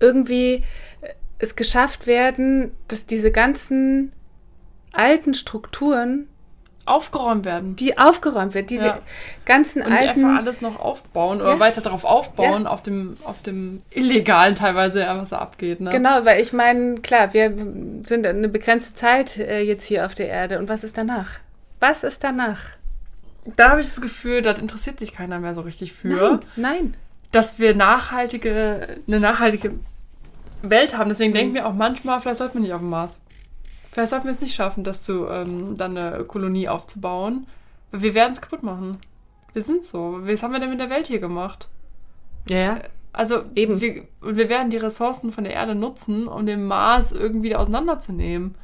A: irgendwie äh, es geschafft werden, dass diese ganzen alten Strukturen,
B: Aufgeräumt werden.
A: die aufgeräumt werden, diese
B: Ja.
A: ganzen
B: Und
A: alten
B: einfach alles noch aufbauen oder
A: Ja.
B: weiter darauf aufbauen, auf, dem, auf dem Illegalen teilweise, ja, was da abgeht. Ne?
A: Genau, weil ich meine, klar, wir sind eine begrenzte Zeit äh, jetzt hier auf der Erde. Und was ist danach? Was ist danach?
B: Da habe ich das Gefühl, da interessiert sich keiner mehr so richtig für,
A: Nein, nein.
B: dass wir nachhaltige, eine nachhaltige Welt haben. Deswegen
A: Mhm.
B: denken wir auch manchmal, vielleicht sollten wir nicht auf dem Mars. Vielleicht sollten wir es nicht schaffen, das zu, ähm, dann eine Kolonie aufzubauen. Weil wir werden es kaputt machen. Wir sind so. Was haben wir denn mit der Welt hier gemacht?
A: Ja, ja.
B: Also
A: Eben.
B: Wir, und wir werden die Ressourcen von der Erde nutzen, um den Mars irgendwie auseinanderzunehmen.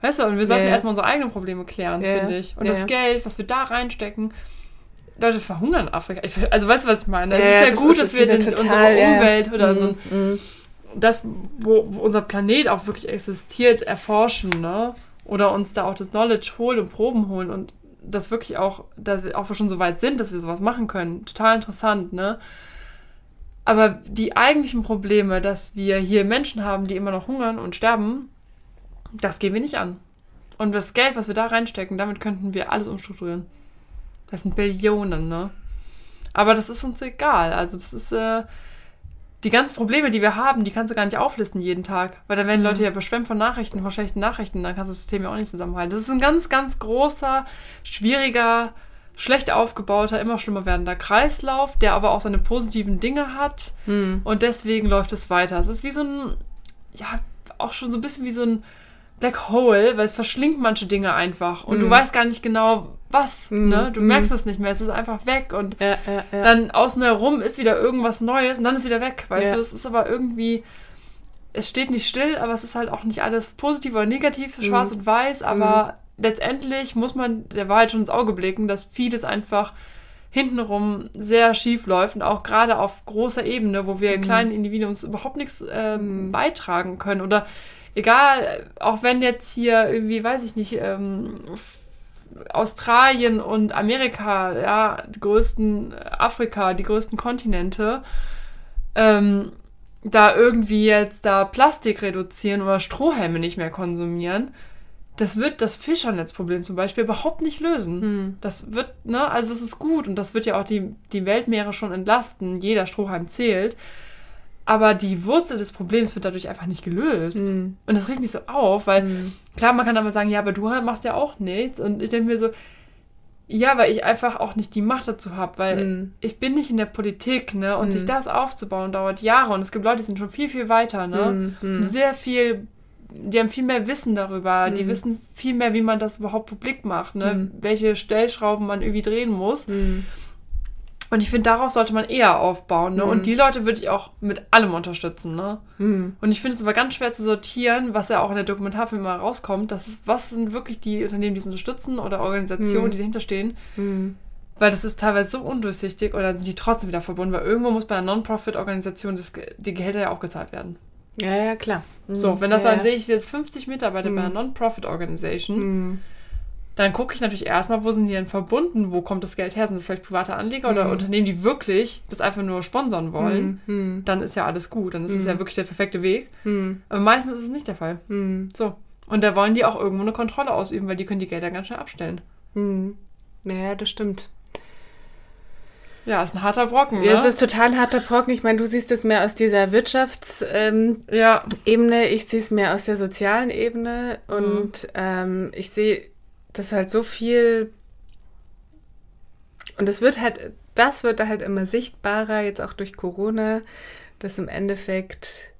B: Weißt du, und wir sollten
A: Ja,
B: erstmal unsere eigenen Probleme klären, finde ich. Und das. Geld, was wir da reinstecken, Leute verhungern in Afrika. Also weißt du, was ich meine? Es
A: Ja,
B: ist
A: ja, das
B: gut,
A: ist
B: dass wir den,
A: total,
B: unsere
A: ja, ja.
B: Umwelt oder
A: Mhm,
B: so
A: mhm.
B: das, wo, wo unser Planet auch wirklich existiert, erforschen, ne? Oder uns da auch das Knowledge holen und Proben holen und das wirklich auch, dass wir auch schon so weit sind, dass wir sowas machen können. Total interessant, ne? Aber die eigentlichen Probleme, dass wir hier Menschen haben, die immer noch hungern und sterben, das gehen wir nicht an. Und das Geld, was wir da reinstecken, damit könnten wir alles umstrukturieren. Das sind Billionen, ne? Aber das ist uns egal. Also das ist, äh, die ganzen Probleme, die wir haben, die kannst du gar nicht auflisten jeden Tag. Weil dann werden Leute ja überschwemmt von Nachrichten, von schlechten Nachrichten, dann kannst du das System ja auch nicht zusammenhalten. Das ist ein ganz, ganz großer, schwieriger, schlecht aufgebauter, immer schlimmer werdender Kreislauf, der aber auch seine positiven Dinge hat.
A: Hm.
B: Und deswegen läuft es weiter. Es ist wie so ein, ja, auch schon so ein bisschen wie so ein Black Hole, weil es verschlingt manche Dinge einfach. Und du
A: Mhm.
B: weißt gar nicht genau, was.
A: Mhm.
B: Ne? Du
A: Mhm.
B: merkst es nicht mehr. Es ist einfach weg. Und
A: Ja, ja, ja.
B: dann außen herum ist wieder irgendwas Neues und dann ist wieder weg. Weißt du, es ist aber irgendwie, es steht nicht still, aber es ist halt auch nicht alles positiv oder negativ, schwarz und weiß. Aber letztendlich muss man der Wahrheit schon ins Auge blicken, dass vieles einfach hintenrum sehr schief läuft und auch gerade auf großer Ebene, wo wir kleinen Individuen uns überhaupt nichts ähm, beitragen können oder egal, auch wenn jetzt hier irgendwie, weiß ich nicht, ähm, Australien und Amerika, ja, die größten Afrika, die größten Kontinente, ähm, da irgendwie jetzt da Plastik reduzieren oder Strohhelme nicht mehr konsumieren, das wird das Fischernetzproblem zum Beispiel überhaupt nicht lösen.
A: Hm.
B: Das wird, ne, also es ist gut und das wird ja auch die, die Weltmeere schon entlasten. Jeder Strohhalm zählt. Aber die Wurzel des Problems wird dadurch einfach nicht gelöst.
A: Hm.
B: Und das regt mich so auf, weil
A: Hm.
B: klar, man kann aber sagen, ja, aber du machst ja auch nichts. Und ich denke mir so, ja, weil ich einfach auch nicht die Macht dazu habe, weil
A: Hm.
B: ich bin nicht in der Politik, ne? Und sich das aufzubauen dauert Jahre. Und es gibt Leute, die sind schon viel, viel weiter, ne? Sehr viel, die haben viel mehr Wissen darüber. Die wissen viel mehr, wie man das überhaupt publik macht, ne? Welche Stellschrauben man irgendwie drehen muss. Und ich finde, darauf sollte man eher aufbauen, ne?
A: Mhm.
B: Und die Leute würde ich auch mit allem unterstützen, ne?
A: Hm.
B: Und ich finde es aber ganz schwer zu sortieren, was ja auch in der Dokumentarfilm mal rauskommt. Das ist, was sind wirklich die Unternehmen, die es unterstützen oder Organisationen,
A: Mhm.
B: die dahinter stehen.
A: Hm.
B: Weil das ist teilweise so undurchsichtig und dann sind die trotzdem wieder verbunden, weil irgendwo muss bei einer Non-Profit-Organisation die Gehälter ja auch gezahlt werden.
A: Ja, ja, klar.
B: So, wenn das
A: ja,
B: dann
A: ja.
B: sehe ich jetzt 50 Mitarbeiter bei einer
A: Mhm.
B: Non-Profit-Organisation. Dann gucke ich natürlich erstmal, wo sind die denn verbunden, wo kommt das Geld her? Sind das vielleicht private Anleger oder
A: Mhm.
B: Unternehmen, die wirklich das einfach nur sponsern wollen?
A: Hm. Hm.
B: Dann ist ja alles gut, dann ist es
A: Mhm.
B: ja wirklich der perfekte Weg.
A: Hm.
B: Aber meistens ist es nicht der Fall. So. Und da wollen die auch irgendwo eine Kontrolle ausüben, weil die können die Gelder ganz schnell abstellen.
A: Ja, das stimmt.
B: Ja, ist ein harter Brocken.
A: Ja,
B: ne?
A: es ist total harter Brocken. Ich meine, du siehst es mehr aus dieser Wirtschaftsebene.
B: ja,
A: ich sehe es mehr aus der sozialen Ebene. Und ähm, ich sehe das halt so viel. Und es wird halt, das wird da halt immer sichtbarer, jetzt auch durch Corona, dass im Endeffekt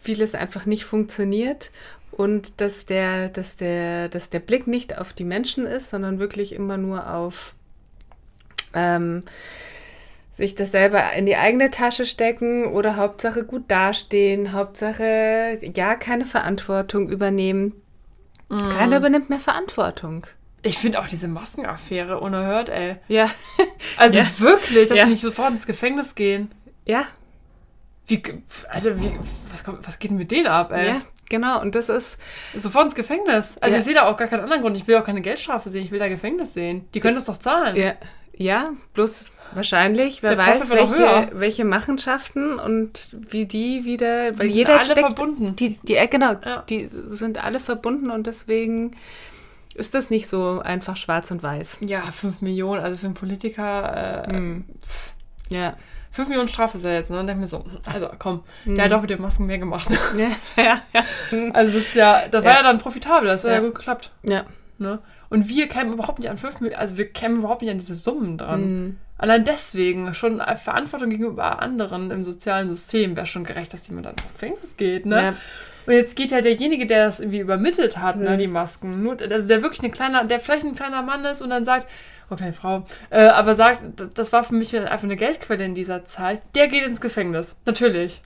A: vieles einfach nicht funktioniert und dass der, dass der, dass der Blick nicht auf die Menschen ist, sondern wirklich immer nur auf ähm, sich das selber in die eigene Tasche stecken oder Hauptsache gut dastehen, Hauptsache ja keine Verantwortung übernehmen.
B: Mhm.
A: Keiner übernimmt mehr Verantwortung.
B: ich finde auch diese Maskenaffäre unerhört, ey.
A: Ja,
B: Also
A: Ja.
B: wirklich, dass
A: Ja.
B: sie nicht sofort ins Gefängnis gehen.
A: ja,
B: Wie, also wie, was, kommt, was geht denn mit denen ab, ey?
A: ja, genau. Und das ist,
B: Sofort ins Gefängnis. Also
A: Ja.
B: ich sehe da auch gar keinen anderen Grund. Ich will auch keine Geldstrafe sehen. Ich will da Gefängnis sehen. Die können das doch zahlen.
A: ja, ja, bloß wahrscheinlich, wer weiß, welche, welche Machenschaften und wie die wieder,
B: Die
A: weil
B: sind
A: jeder
B: alle
A: steckt,
B: verbunden.
A: die, die, äh, genau,
B: Ja.
A: die sind alle verbunden und deswegen ist das nicht so einfach schwarz und weiß.
B: Ja, 5 Millionen, also für einen Politiker, äh,
A: Hm. Ja,
B: 5 Millionen Strafe ist er jetzt, ne? Und denke mir so, also komm,
A: Hm.
B: der hat auch mit den Masken mehr gemacht.
A: ja, ja, ja.
B: Also das ist ja, das war
A: Ja.
B: ja dann profitabel, das hat ja.
A: Ja.
B: gut geklappt.
A: ja.
B: Ne? Und wir kämen überhaupt nicht an 5 Millionen, also wir kämen überhaupt nicht an diese Summen dran.
A: Hm.
B: Allein deswegen schon Verantwortung gegenüber anderen im sozialen System wäre schon gerecht, dass jemand dann ins Gefängnis geht, ne?
A: Ja.
B: Und jetzt geht halt derjenige, der das irgendwie übermittelt hat, ne,
A: Mhm.
B: die Masken, nur, also der wirklich ein kleiner, der vielleicht ein kleiner Mann ist und dann sagt, oh kleine Frau, äh, aber sagt, das war für mich einfach eine Geldquelle in dieser Zeit, der geht ins Gefängnis. Natürlich.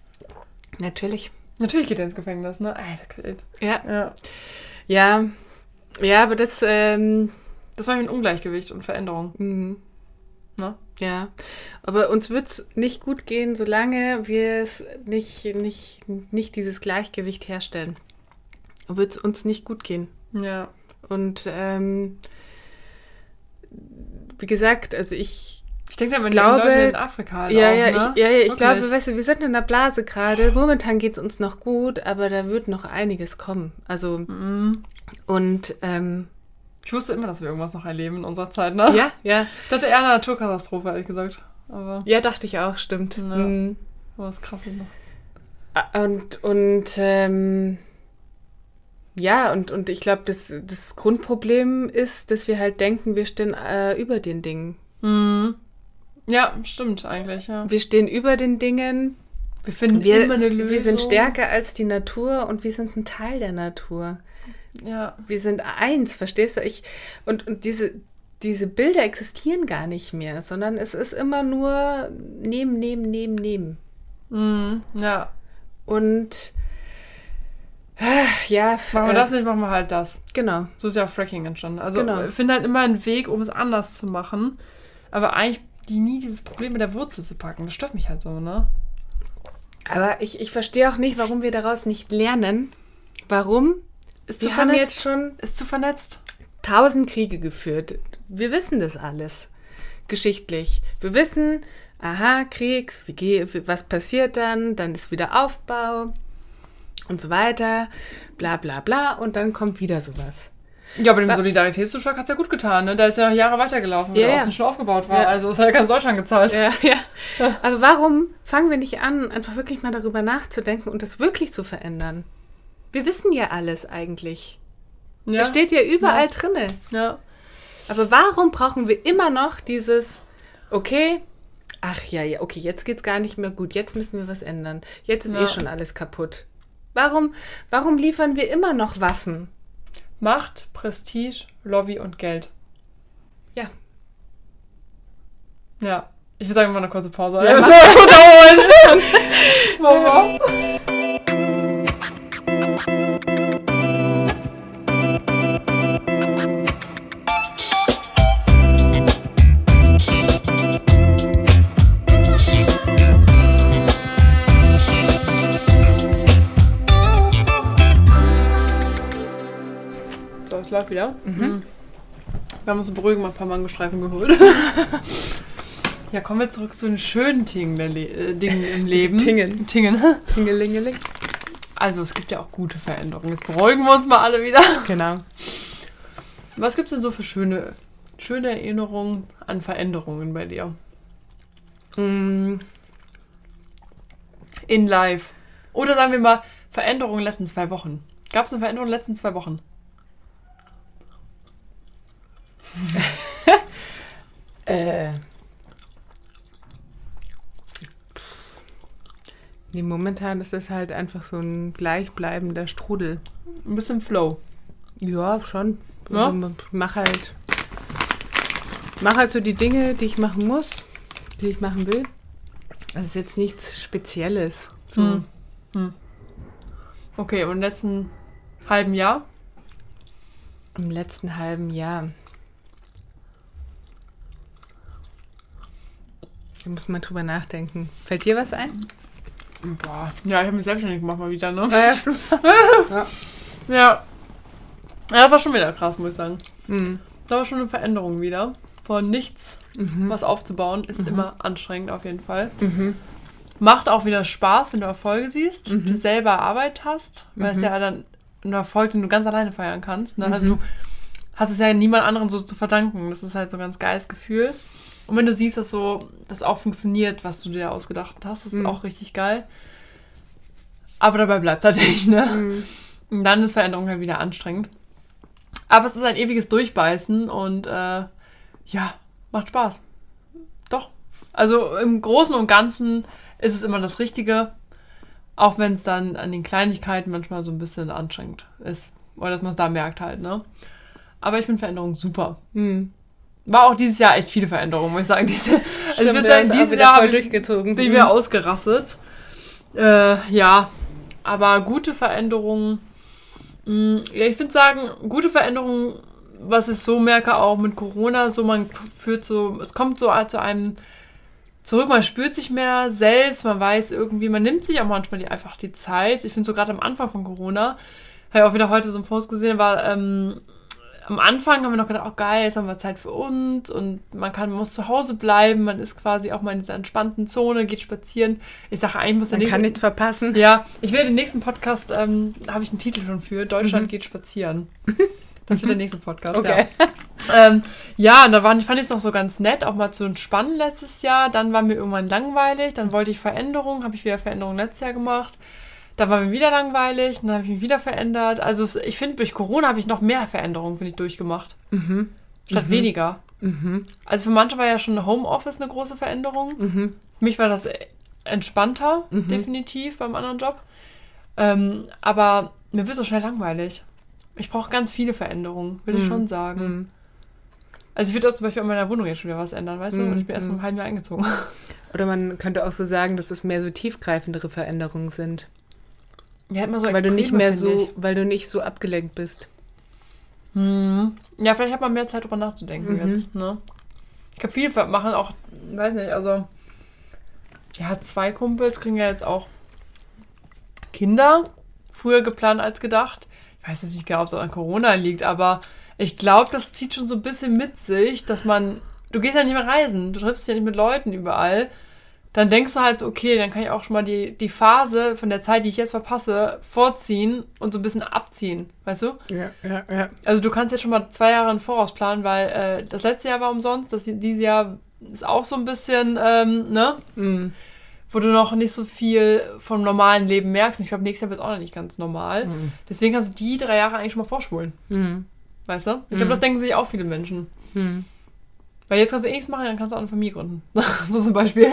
A: Natürlich.
B: Natürlich geht er ins Gefängnis, ne? Alter,
A: Ja.
B: ja.
A: Ja. Ja, aber das, ähm,
B: Das war ein Ungleichgewicht und Veränderung,
A: mhm.
B: Ne?
A: ja. Aber uns wird es nicht gut gehen, solange wir es nicht, nicht, nicht dieses Gleichgewicht herstellen. Wird es uns nicht gut gehen.
B: Ja.
A: Und ähm, wie gesagt, also ich
B: Ich denke da immer
A: Glaube-
B: Leute in Afrika halt
A: ja,
B: auch,
A: ja,
B: ne?
A: ich, ja, ja, ich glaube, weißt du, wir sind in der Blase gerade. Momentan geht es uns noch gut, aber da wird noch einiges kommen. Also,
B: Mhm.
A: und ähm,
B: Ich wusste immer, dass wir irgendwas noch erleben in unserer Zeit, ne?
A: ja, ja,
B: Ich dachte eher eine Naturkatastrophe, ehrlich gesagt. Aber
A: ja, dachte ich auch, stimmt.
B: Ja.
A: Mhm.
B: was krasses noch.
A: Ah, Und, und ähm, ja, und, und ich glaube, das, das Grundproblem ist, dass wir halt denken, wir stehen äh, über den Dingen.
B: Mhm. Ja, stimmt eigentlich, ja.
A: Wir stehen über den Dingen.
B: Wir finden
A: Wir,
B: immer eine Lösung.
A: wir sind stärker als die Natur und wir sind ein Teil der Natur.
B: Ja.
A: Wir sind eins, verstehst du? Ich, und, und diese, diese Bilder existieren gar nicht mehr, sondern es ist immer nur nehmen, nehmen, nehmen, nehmen.
B: Mhm. Ja.
A: Und ah, ja,
B: Machen wir
A: äh,
B: das nicht, machen wir halt das.
A: Genau.
B: So ist ja auch Fracking entstanden. Also
A: Genau.
B: wir finden halt immer einen Weg, um es anders zu machen. Aber eigentlich die nie dieses Problem mit der Wurzel zu packen. Das stört mich halt so, ne?
A: Aber ich, ich verstehe auch nicht, warum wir daraus nicht lernen. Warum?
B: Ist zu
A: haben
B: vernetzt.
A: jetzt schon
B: Ist zu vernetzt.
A: tausend Kriege geführt. Wir wissen das alles geschichtlich. Wir wissen, aha, Krieg, wie, ge- was passiert dann, dann ist wieder Aufbau und so weiter, bla bla bla und dann kommt wieder sowas.
B: Ja, aber dem Solidaritätszuschlag hat es ja gut getan. Ne? Da ist ja noch Jahre weitergelaufen, weil
A: Ja,
B: der
A: ja.
B: Schon aufgebaut war.
A: Ja.
B: Also es hat ja ganz Deutschland gezahlt.
A: Ja, ja. Aber warum fangen wir nicht an, einfach wirklich mal darüber nachzudenken und das wirklich zu verändern? Wir wissen ja alles eigentlich.
B: Ja.
A: Das steht ja überall
B: Ja.
A: drinne.
B: ja.
A: Aber warum brauchen wir immer noch dieses, okay, ach ja, ja, okay, jetzt geht's gar nicht mehr gut, jetzt müssen wir was ändern. Jetzt ist
B: Ja.
A: eh schon alles kaputt. Warum, warum liefern wir immer noch Waffen?
B: Macht, Prestige, Lobby und Geld.
A: Ja.
B: Ja. Ich würde sagen, wir machen eine kurze Pause.
A: Ja,
B: Ja, müssen wir kurz erholen. Wieder. Mhm. Wir haben uns beruhigen mal ein paar Mangostreifen geholt. ja, kommen wir zurück zu den schönen Dingen, Le äh, Dingen im Leben.
A: Tingen.
B: Tingen.
A: Tingelingeling.
B: Also, es gibt ja auch gute Veränderungen. Jetzt beruhigen wir uns mal alle wieder.
A: Genau.
B: Was gibt es denn so für schöne, schöne Erinnerungen an Veränderungen bei dir?
A: Mm,
B: In live. Oder sagen wir mal, Veränderungen in den letzten zwei Wochen. Gab es eine Veränderung in den letzten zwei Wochen?
A: äh. Nee, momentan ist es halt einfach so ein gleichbleibender Strudel.
B: Ein bisschen Flow.
A: Ja, schon.
B: Ja?
A: Also, mach halt. Mach halt so die Dinge, die ich machen muss, die ich machen will. Das ist jetzt nichts Spezielles. So.
B: Hm. Hm. Okay, und im letzten halben Jahr?
A: Im letzten halben Jahr. Da muss man drüber nachdenken. Fällt dir was ein?
B: Boah. Ja, ich habe mich selbstständig gemacht mal wieder, ne?
A: ja, stimmt.
B: Ja. Ja, das war schon wieder krass, muss ich sagen.
A: Mhm.
B: Da war schon eine Veränderung wieder. Von nichts
A: Mhm.
B: was aufzubauen, ist immer anstrengend auf jeden Fall.
A: Mhm.
B: Macht auch wieder Spaß, wenn du Erfolge siehst,
A: Mhm.
B: du selber Arbeit hast, weil es
A: Mhm.
B: ja dann ein Erfolg, den du ganz alleine feiern kannst. Ne?
A: Mhm.
B: Also du hast es ja niemand anderen so zu verdanken. Das ist halt so ein ganz geiles Gefühl. Und wenn du siehst, dass so das auch funktioniert, was du dir ausgedacht hast, das ist
A: Mhm.
B: auch richtig geil. Aber dabei bleibt es halt nicht, ne?
A: Mhm.
B: Und dann ist Veränderung halt wieder anstrengend. Aber es ist ein ewiges Durchbeißen und äh, ja, macht Spaß. Doch. Also im Großen und Ganzen ist es immer das Richtige, auch wenn es dann an den Kleinigkeiten manchmal so ein bisschen anstrengend ist. Oder dass man es da merkt halt, ne? Aber ich finde Veränderung super.
A: Mhm.
B: War auch dieses Jahr echt viele Veränderungen, muss ich sagen. Diese, also ich würde sagen, dieses Jahr ich
A: durchgezogen.
B: bin ich
A: Mhm.
B: wieder ausgerastet. Äh, ja, aber gute Veränderungen. mh, Ja, ich finde sagen, gute Veränderungen, was ich so merke, auch mit Corona, so man führt so, es kommt so zu einem zurück, man spürt sich mehr selbst, man weiß irgendwie, man nimmt sich auch manchmal die, einfach die Zeit. Ich finde so gerade am Anfang von Corona, habe ich auch wieder heute so einen Post gesehen, war ähm, am Anfang haben wir noch gedacht, oh geil, jetzt haben wir Zeit für uns und man kann, man muss zu Hause bleiben, man ist quasi auch mal in dieser entspannten Zone, geht spazieren. Ich sage eigentlich muss
A: Man kann nichts verpassen.
B: ja, ich werde den nächsten Podcast, ähm, da habe ich einen Titel schon für, Deutschland
A: Mhm.
B: geht spazieren. Das wird der nächste Podcast,
A: Okay.
B: ja. Ähm, ja, und da waren, fand ich es noch so ganz nett, auch mal zu entspannen letztes Jahr. Dann war mir irgendwann langweilig, dann wollte ich Veränderungen, habe ich wieder Veränderungen letztes Jahr gemacht. Da war mir wieder langweilig, dann habe ich mich wieder verändert. Also es, ich finde, durch Corona habe ich noch mehr Veränderungen, finde ich, durchgemacht.
A: Mhm.
B: Statt
A: Mhm.
B: weniger.
A: Mhm.
B: Also für manche war ja schon Homeoffice eine große Veränderung.
A: Mhm.
B: Für mich war das entspannter,
A: Mhm.
B: definitiv, beim anderen Job. Ähm, aber mir wird so schnell langweilig. Ich brauche ganz viele Veränderungen, würde ich
A: Mhm.
B: schon sagen.
A: Mhm.
B: Also ich würde auch zum Beispiel an meiner Wohnung jetzt schon wieder was ändern, weißt du? Und ich bin erst vor einem halben Jahr eingezogen.
A: Oder man könnte auch so sagen, dass es mehr so tiefgreifendere Veränderungen sind.
B: Ja, immer so
A: weil du nicht mehr so,
B: ich.
A: weil du nicht so abgelenkt bist.
B: Mhm. Ja, vielleicht hat man mehr Zeit drüber nachzudenken
A: Mhm.
B: jetzt, ne? Ich glaube, viele machen auch, weiß nicht, also ja, zwei Kumpels kriegen ja jetzt auch Kinder. Früher geplant als gedacht. Ich weiß jetzt nicht genau, ob es auch an Corona liegt, aber Ich glaube, das zieht schon so ein bisschen mit sich, dass man. Du gehst ja nicht mehr reisen, du triffst ja nicht mit Leuten überall. Dann denkst du halt so, okay, dann kann ich auch schon mal die, die Phase von der Zeit, die ich jetzt verpasse, vorziehen und so ein bisschen abziehen, weißt du?
A: Ja, ja, ja.
B: Also du kannst jetzt schon mal zwei Jahre im Voraus planen, weil äh, das letzte Jahr war umsonst, das dieses Jahr ist auch so ein bisschen, ähm, ne?
A: Mhm.
B: Wo du noch nicht so viel vom normalen Leben merkst. Und ich glaube, nächstes Jahr wird auch noch nicht ganz normal.
A: Mhm.
B: Deswegen kannst du die drei Jahre eigentlich schon mal vorspulen.
A: Mhm.
B: Weißt du? Ich glaube, das denken sich auch viele Menschen.
A: Mhm.
B: Weil jetzt kannst du eh nichts machen, dann kannst du auch eine Familie gründen. so zum Beispiel.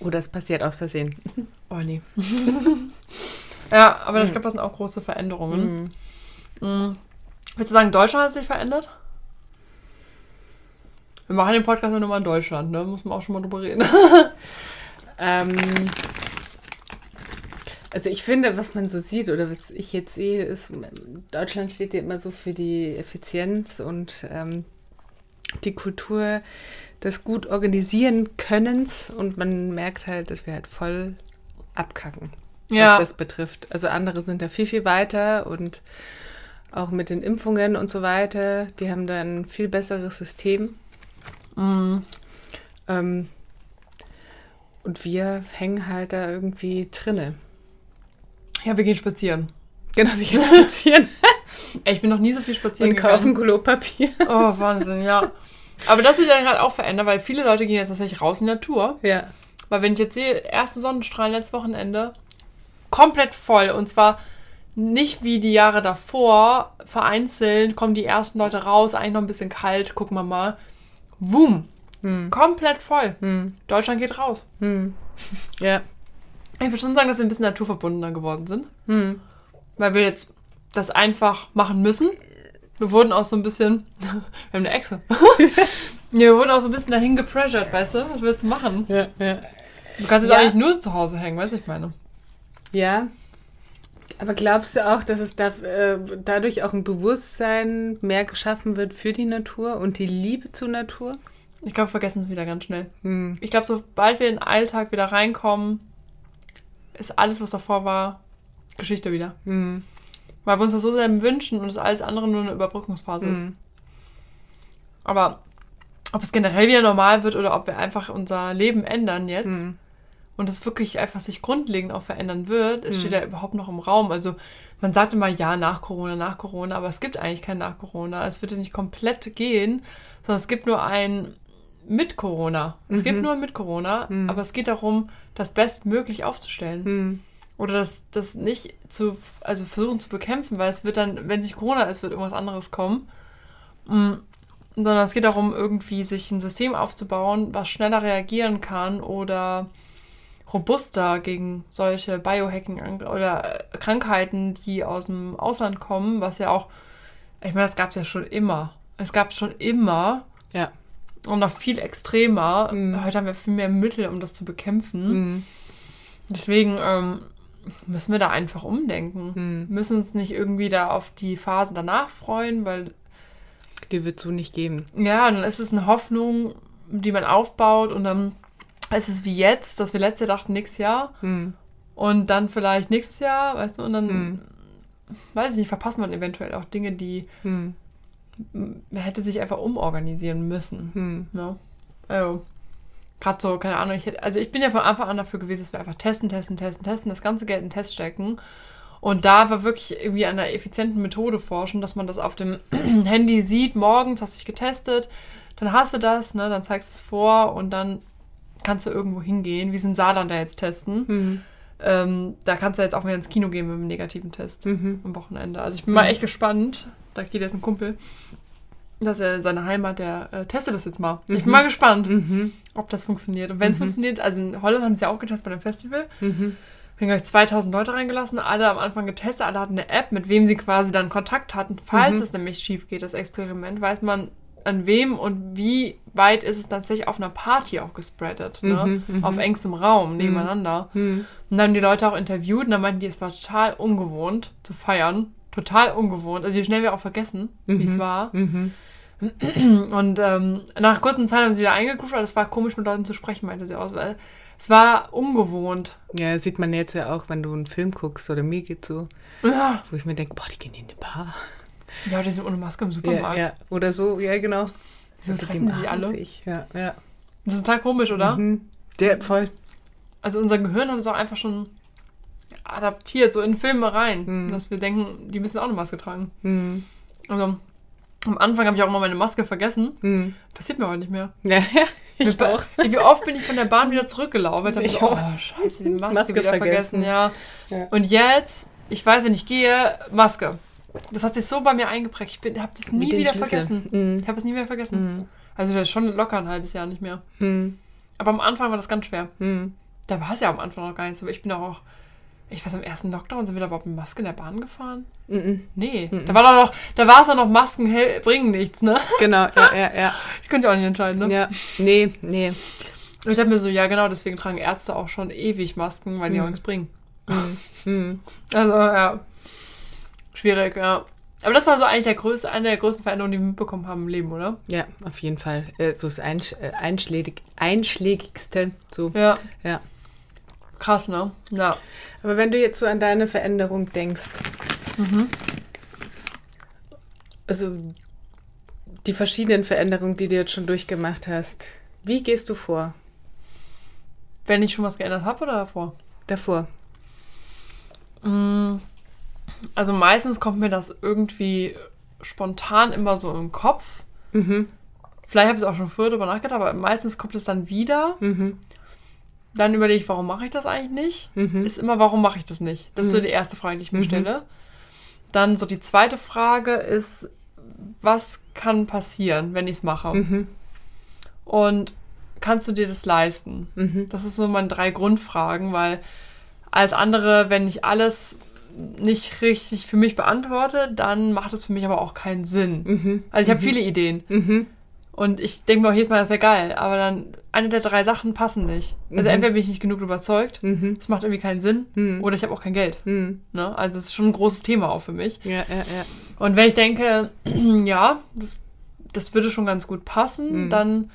A: Oh, das passiert aus Versehen.
B: Oh nee. ja, aber ich glaube, das sind auch große Veränderungen.
A: Mhm.
B: Mhm. Würdest du sagen, Deutschland hat sich verändert? Wir machen den Podcast ja nur mal in Deutschland, ne? Muss man auch schon mal drüber reden.
A: Ähm, also ich finde, was man so sieht oder was ich jetzt sehe, ist, Deutschland steht ja immer so für die Effizienz und ähm, die Kultur des gut organisieren Könnens und man merkt halt, dass wir halt voll abkacken,
B: ja.
A: was das betrifft. Also andere sind da viel, viel weiter und auch mit den Impfungen und so weiter, die haben da ein viel besseres System.
B: Mhm.
A: Ähm, und wir hängen halt da irgendwie drinne.
B: ja, wir gehen spazieren.
A: Genau, wir gehen spazieren
B: ich bin noch nie so viel spazieren
A: und kaufen Klopapier.
B: Oh, Wahnsinn, ja. Aber das wird ja gerade auch verändern, weil viele Leute gehen jetzt tatsächlich raus in die Natur.
A: Ja.
B: Weil wenn ich jetzt sehe, erste Sonnenstrahlen letztes Wochenende, komplett voll. Und zwar nicht wie die Jahre davor, vereinzelt kommen die ersten Leute raus, eigentlich noch ein bisschen kalt, gucken wir mal. Wum,
A: Hm.
B: komplett voll.
A: Hm.
B: Deutschland geht raus.
A: Hm. Ja.
B: Ich würde schon sagen, dass wir ein bisschen naturverbundener geworden sind.
A: Hm.
B: Weil wir jetzt das einfach machen müssen. Wir wurden auch so ein bisschen. wir haben eine Echse. ja, wir wurden auch so ein bisschen dahin gepressured, weißt du? Was willst du machen?
A: Ja, ja.
B: Du kannst jetzt
A: Ja.
B: eigentlich nur zu Hause hängen, weißt du, ich meine.
A: Ja. Aber glaubst du auch, dass es da, äh, dadurch auch ein Bewusstsein mehr geschaffen wird für die Natur und die Liebe zur Natur?
B: Ich glaube, wir vergessen es wieder ganz schnell.
A: Hm.
B: Ich glaube, sobald wir in den Alltag wieder reinkommen, ist alles, was davor war, Geschichte wieder.
A: Hm.
B: Weil wir uns das so sehr wünschen und das alles andere nur eine Überbrückungsphase ist.
A: Hm.
B: Aber ob es generell wieder normal wird oder ob wir einfach unser Leben ändern jetzt
A: Hm.
B: und es wirklich einfach sich grundlegend auch verändern wird, es
A: Hm.
B: steht ja überhaupt noch im Raum. Also man sagt immer, ja, nach Corona, nach Corona, aber es gibt eigentlich kein nach Corona. Es wird ja nicht komplett gehen, sondern es gibt nur ein mit Corona. Es
A: Mhm.
B: gibt nur ein mit Corona,
A: Mhm.
B: aber es geht darum, das bestmöglich aufzustellen. Oder das, das nicht zu, also versuchen zu bekämpfen, weil es wird dann, wenn sich Corona ist, wird irgendwas anderes kommen. Mm, Sondern es geht darum, irgendwie sich ein System aufzubauen, was schneller reagieren kann oder robuster gegen solche Biohacking oder äh, Krankheiten, die aus dem Ausland kommen, was ja auch, ich meine, das gab es ja schon immer. Es gab es schon immer
A: Ja.
B: und noch viel extremer.
A: Mhm.
B: Heute haben wir viel mehr Mittel, um das zu bekämpfen.
A: Hm.
B: Deswegen ähm, müssen wir da einfach umdenken.
A: Hm.
B: Müssen uns nicht irgendwie da auf die Phase danach freuen, weil
A: Die wird so nicht geben.
B: ja, dann ist es eine Hoffnung, die man aufbaut und dann ist es wie jetzt, dass wir letztes Jahr dachten, nächstes Jahr
A: Hm.
B: und dann vielleicht nächstes Jahr, weißt du, und dann,
A: Hm.
B: weiß ich nicht, verpasst man eventuell auch Dinge, die
A: Hm.
B: man hätte sich einfach umorganisieren müssen.
A: Hm.
B: Ja. Also, gerade so, keine Ahnung, ich hätte, also ich bin ja von Anfang an dafür gewesen, dass wir einfach testen, testen, testen, testen, das ganze Geld in den Test stecken. Und da war wirklich irgendwie an einer effizienten Methode forschen, dass man das auf dem Handy sieht, morgens hast du dich getestet, dann hast du das, ne, dann zeigst du es vor und dann kannst du irgendwo hingehen, wie es im Saarland da jetzt testen.
A: Hm.
B: Ähm, da kannst du jetzt auch wieder ins Kino gehen mit einem negativen Test
A: Mhm.
B: am Wochenende. Also ich bin mal echt gespannt. Da geht jetzt ein Kumpel, dass er in seiner Heimat, der äh, testet das jetzt mal. Ich bin
A: Mhm.
B: mal gespannt,
A: Mhm.
B: ob das funktioniert. Und wenn es
A: Mhm.
B: funktioniert, also in Holland haben sie ja auch getestet bei einem Festival.
A: Mhm.
B: Wir haben gleich 2000 Leute reingelassen, alle am Anfang getestet, alle hatten eine App, mit wem sie quasi dann Kontakt hatten. Falls
A: Mhm.
B: es nämlich schief geht, das Experiment, weiß man, an wem und wie weit ist es tatsächlich auf einer Party auch gespreadet. Ne?
A: Mhm, mhm.
B: Auf engstem Raum, nebeneinander.
A: Hm.
B: Und dann haben die Leute auch interviewt und dann meinten die, es war total ungewohnt zu feiern. Total ungewohnt. Also wie schnell wir auch vergessen, wie es
A: Mhm.
B: war. Und ähm, nach kurzer Zeit haben sie wieder eingegruft, aber es war komisch mit Leuten zu sprechen, meinte sie aus, weil es war ungewohnt.
A: Ja, sieht man jetzt ja auch, wenn du einen Film guckst oder mir geht so,
B: Ja,
A: wo ich mir denke, boah, die gehen in eine Bar.
B: Ja, die sind ohne Maske im
A: Ja,
B: Supermarkt.
A: ja. Oder so, ja, genau.
B: Wieso
A: Mit
B: treffen sie alle?
A: sich. Ja, ja.
B: Das ist total komisch, oder?
A: Mhm. Der, voll.
B: Also unser Gehirn hat es auch einfach schon adaptiert, so in Filme rein,
A: Mhm.
B: dass wir denken, die müssen auch eine Maske tragen.
A: Mhm.
B: Also am Anfang habe ich auch immer meine Maske vergessen.
A: Mhm.
B: Passiert mir aber nicht mehr.
A: Ja, ja. Ich
B: Wie-
A: auch.
B: Wie oft bin ich von der Bahn wieder zurückgelaufen? Ich
A: Ich
B: so, oh,
A: auch.
B: scheiße, die Maske,
A: Maske
B: wieder
A: vergessen.
B: vergessen. Ja.
A: Ja.
B: Und jetzt, ich weiß, wenn ich gehe, Maske. Das hat sich so bei mir eingeprägt. Ich habe das nie
A: Mit
B: wieder vergessen.
A: Mhm.
B: Ich habe es nie mehr vergessen.
A: Mhm.
B: Also das ist schon locker ein halbes Jahr nicht mehr.
A: Mhm.
B: Aber am Anfang war das ganz schwer. Da war es ja am Anfang noch gar nicht so. Ich bin auch, ich weiß, am ersten Lockdown sind wir da überhaupt mit Maske in der Bahn gefahren?
A: Mhm.
B: Nee. Da war doch noch, da war es doch noch, Masken hel- bringen nichts, ne?
A: Genau, ja, ja, ja.
B: Ich könnte ja auch nicht entscheiden, ne?
A: Ja, nee, nee.
B: Und ich habe mir so, ja genau, deswegen tragen Ärzte auch schon ewig Masken, weil die
A: Mhm.
B: auch nichts bringen.
A: Mhm.
B: Also, ja. Schwierig, ja. Aber das war so eigentlich der größte, eine der größten Veränderungen, die wir mitbekommen haben im Leben, oder?
A: Ja, auf jeden Fall. Äh, so das Einsch äh, einschlägig einschlägigste. So.
B: Ja.
A: Ja.
B: Krass, ne? Ja.
A: Aber wenn du jetzt so an deine Veränderung denkst, also die verschiedenen Veränderungen, die du jetzt schon durchgemacht hast, wie gehst du vor
B: Wenn ich schon was geändert habe oder davor?
A: davor?
B: Mm, Also meistens kommt mir das irgendwie spontan immer so im Kopf.
A: Mhm.
B: Vielleicht habe ich es auch schon früher darüber nachgedacht, aber meistens kommt es dann wieder.
A: Mhm.
B: Dann überlege ich, warum mache ich das eigentlich nicht?
A: Mhm.
B: Ist immer, warum mache ich das nicht? Das ist so
A: Mhm.
B: die erste Frage, die ich mir
A: Mhm.
B: stelle. Dann so die zweite Frage ist, was kann passieren, wenn ich es mache?
A: Mhm.
B: Und kannst du dir das leisten?
A: Mhm.
B: Das ist so meine drei Grundfragen, weil als andere, wenn ich alles nicht richtig für mich beantworte, dann macht es für mich aber auch keinen Sinn.
A: Mhm.
B: Also ich habe viele Ideen
A: Mhm.
B: Und ich denke mir auch jedes Mal, das wäre geil, aber dann eine der drei Sachen passen nicht. Also
A: Mhm.
B: entweder bin ich nicht genug überzeugt,
A: Mhm.
B: es macht irgendwie keinen Sinn,
A: Mhm.
B: oder ich habe auch kein Geld.
A: Mhm.
B: Ne? Also es ist schon ein großes Thema auch für mich.
A: Ja, ja, ja.
B: Und wenn ich denke, ja, das, das würde schon ganz gut passen,
A: Mhm.
B: dann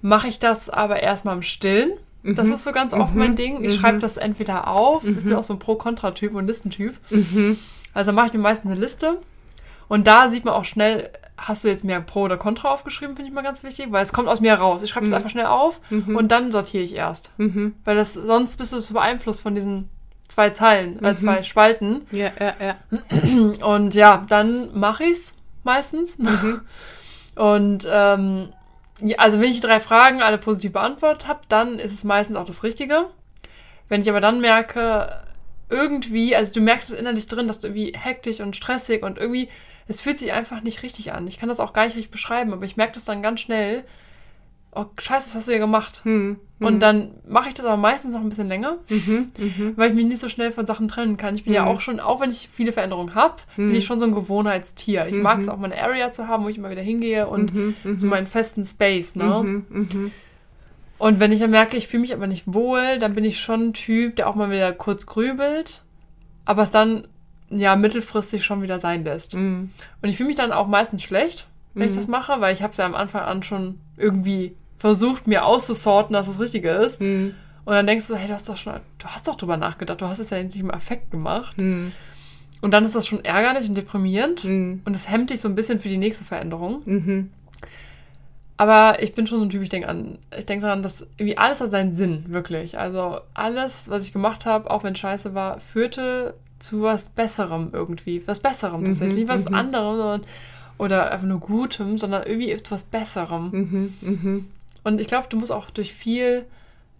B: mache ich das aber erstmal im Stillen. Das
A: Mhm.
B: ist so ganz oft
A: Mhm.
B: mein Ding. Ich
A: Mhm.
B: schreibe das entweder auf, ich
A: Mhm.
B: bin auch so ein Pro-Kontra-Typ und Listentyp.
A: Mhm.
B: Also mache ich mir meistens eine Liste und da sieht man auch schnell, hast du jetzt mehr Pro oder Contra aufgeschrieben, finde ich mal ganz wichtig, weil es kommt aus mir raus. Ich schreibe es
A: Mhm.
B: einfach schnell auf
A: Mhm.
B: und dann sortiere ich erst.
A: Mhm.
B: Weil das, sonst bist du so beeinflusst von diesen zwei Zeilen, äh,
A: Mhm.
B: zwei Spalten.
A: Ja, ja, ja.
B: Und ja, dann mache ich es meistens.
A: Mhm.
B: Und ähm, also wenn ich die drei Fragen alle positiv beantwortet habe, dann ist es meistens auch das Richtige. Wenn ich aber dann merke, irgendwie, also du merkst es innerlich drin, dass du irgendwie hektisch und stressig und irgendwie, es fühlt sich einfach nicht richtig an. Ich kann das auch gar nicht richtig beschreiben, aber ich merke das dann ganz schnell. Oh, scheiße, was hast du hier gemacht?
A: Mhm.
B: Und dann mache ich das aber meistens noch ein bisschen länger,
A: Mhm. Mhm.
B: weil ich mich nicht so schnell von Sachen trennen kann. Ich bin ja
A: Mhm.
B: auch schon, auch wenn ich viele Veränderungen habe,
A: Mhm.
B: bin ich schon so ein Gewohnheitstier. Ich mag
A: Mhm.
B: es auch, meine Area zu haben, wo ich immer wieder hingehe und
A: Mhm. Mhm.
B: so meinen festen Space. Ne?
A: Mhm. Mhm.
B: Und wenn ich dann merke, ich fühle mich aber nicht wohl, dann bin ich schon ein Typ, der auch mal wieder kurz grübelt, aber es dann ja mittelfristig schon wieder sein lässt.
A: Mhm.
B: Und ich fühle mich dann auch meistens schlecht, wenn ich
A: Mhm.
B: das mache, weil ich habe es ja am Anfang an schon irgendwie versucht, mir auszusorten, dass das Richtige ist.
A: Mhm.
B: Und dann denkst du, hey, du hast doch schon, du hast doch drüber nachgedacht, du hast es ja nicht im Affekt gemacht.
A: Mhm.
B: Und dann ist das schon ärgerlich und deprimierend.
A: Mhm.
B: Und es hemmt dich so ein bisschen für die nächste Veränderung.
A: Mhm.
B: Aber ich bin schon so ein Typ, ich denke an, ich denke daran, dass irgendwie alles hat seinen Sinn, wirklich. Also alles, was ich gemacht habe, auch wenn scheiße war, führte zu was Besserem irgendwie. Was Besserem
A: Mhm,
B: tatsächlich. Nicht was
A: mhm.
B: anderem sondern, oder einfach nur Gutem, sondern irgendwie zu was Besserem.
A: Mhm.
B: Und ich glaube, du musst auch durch viel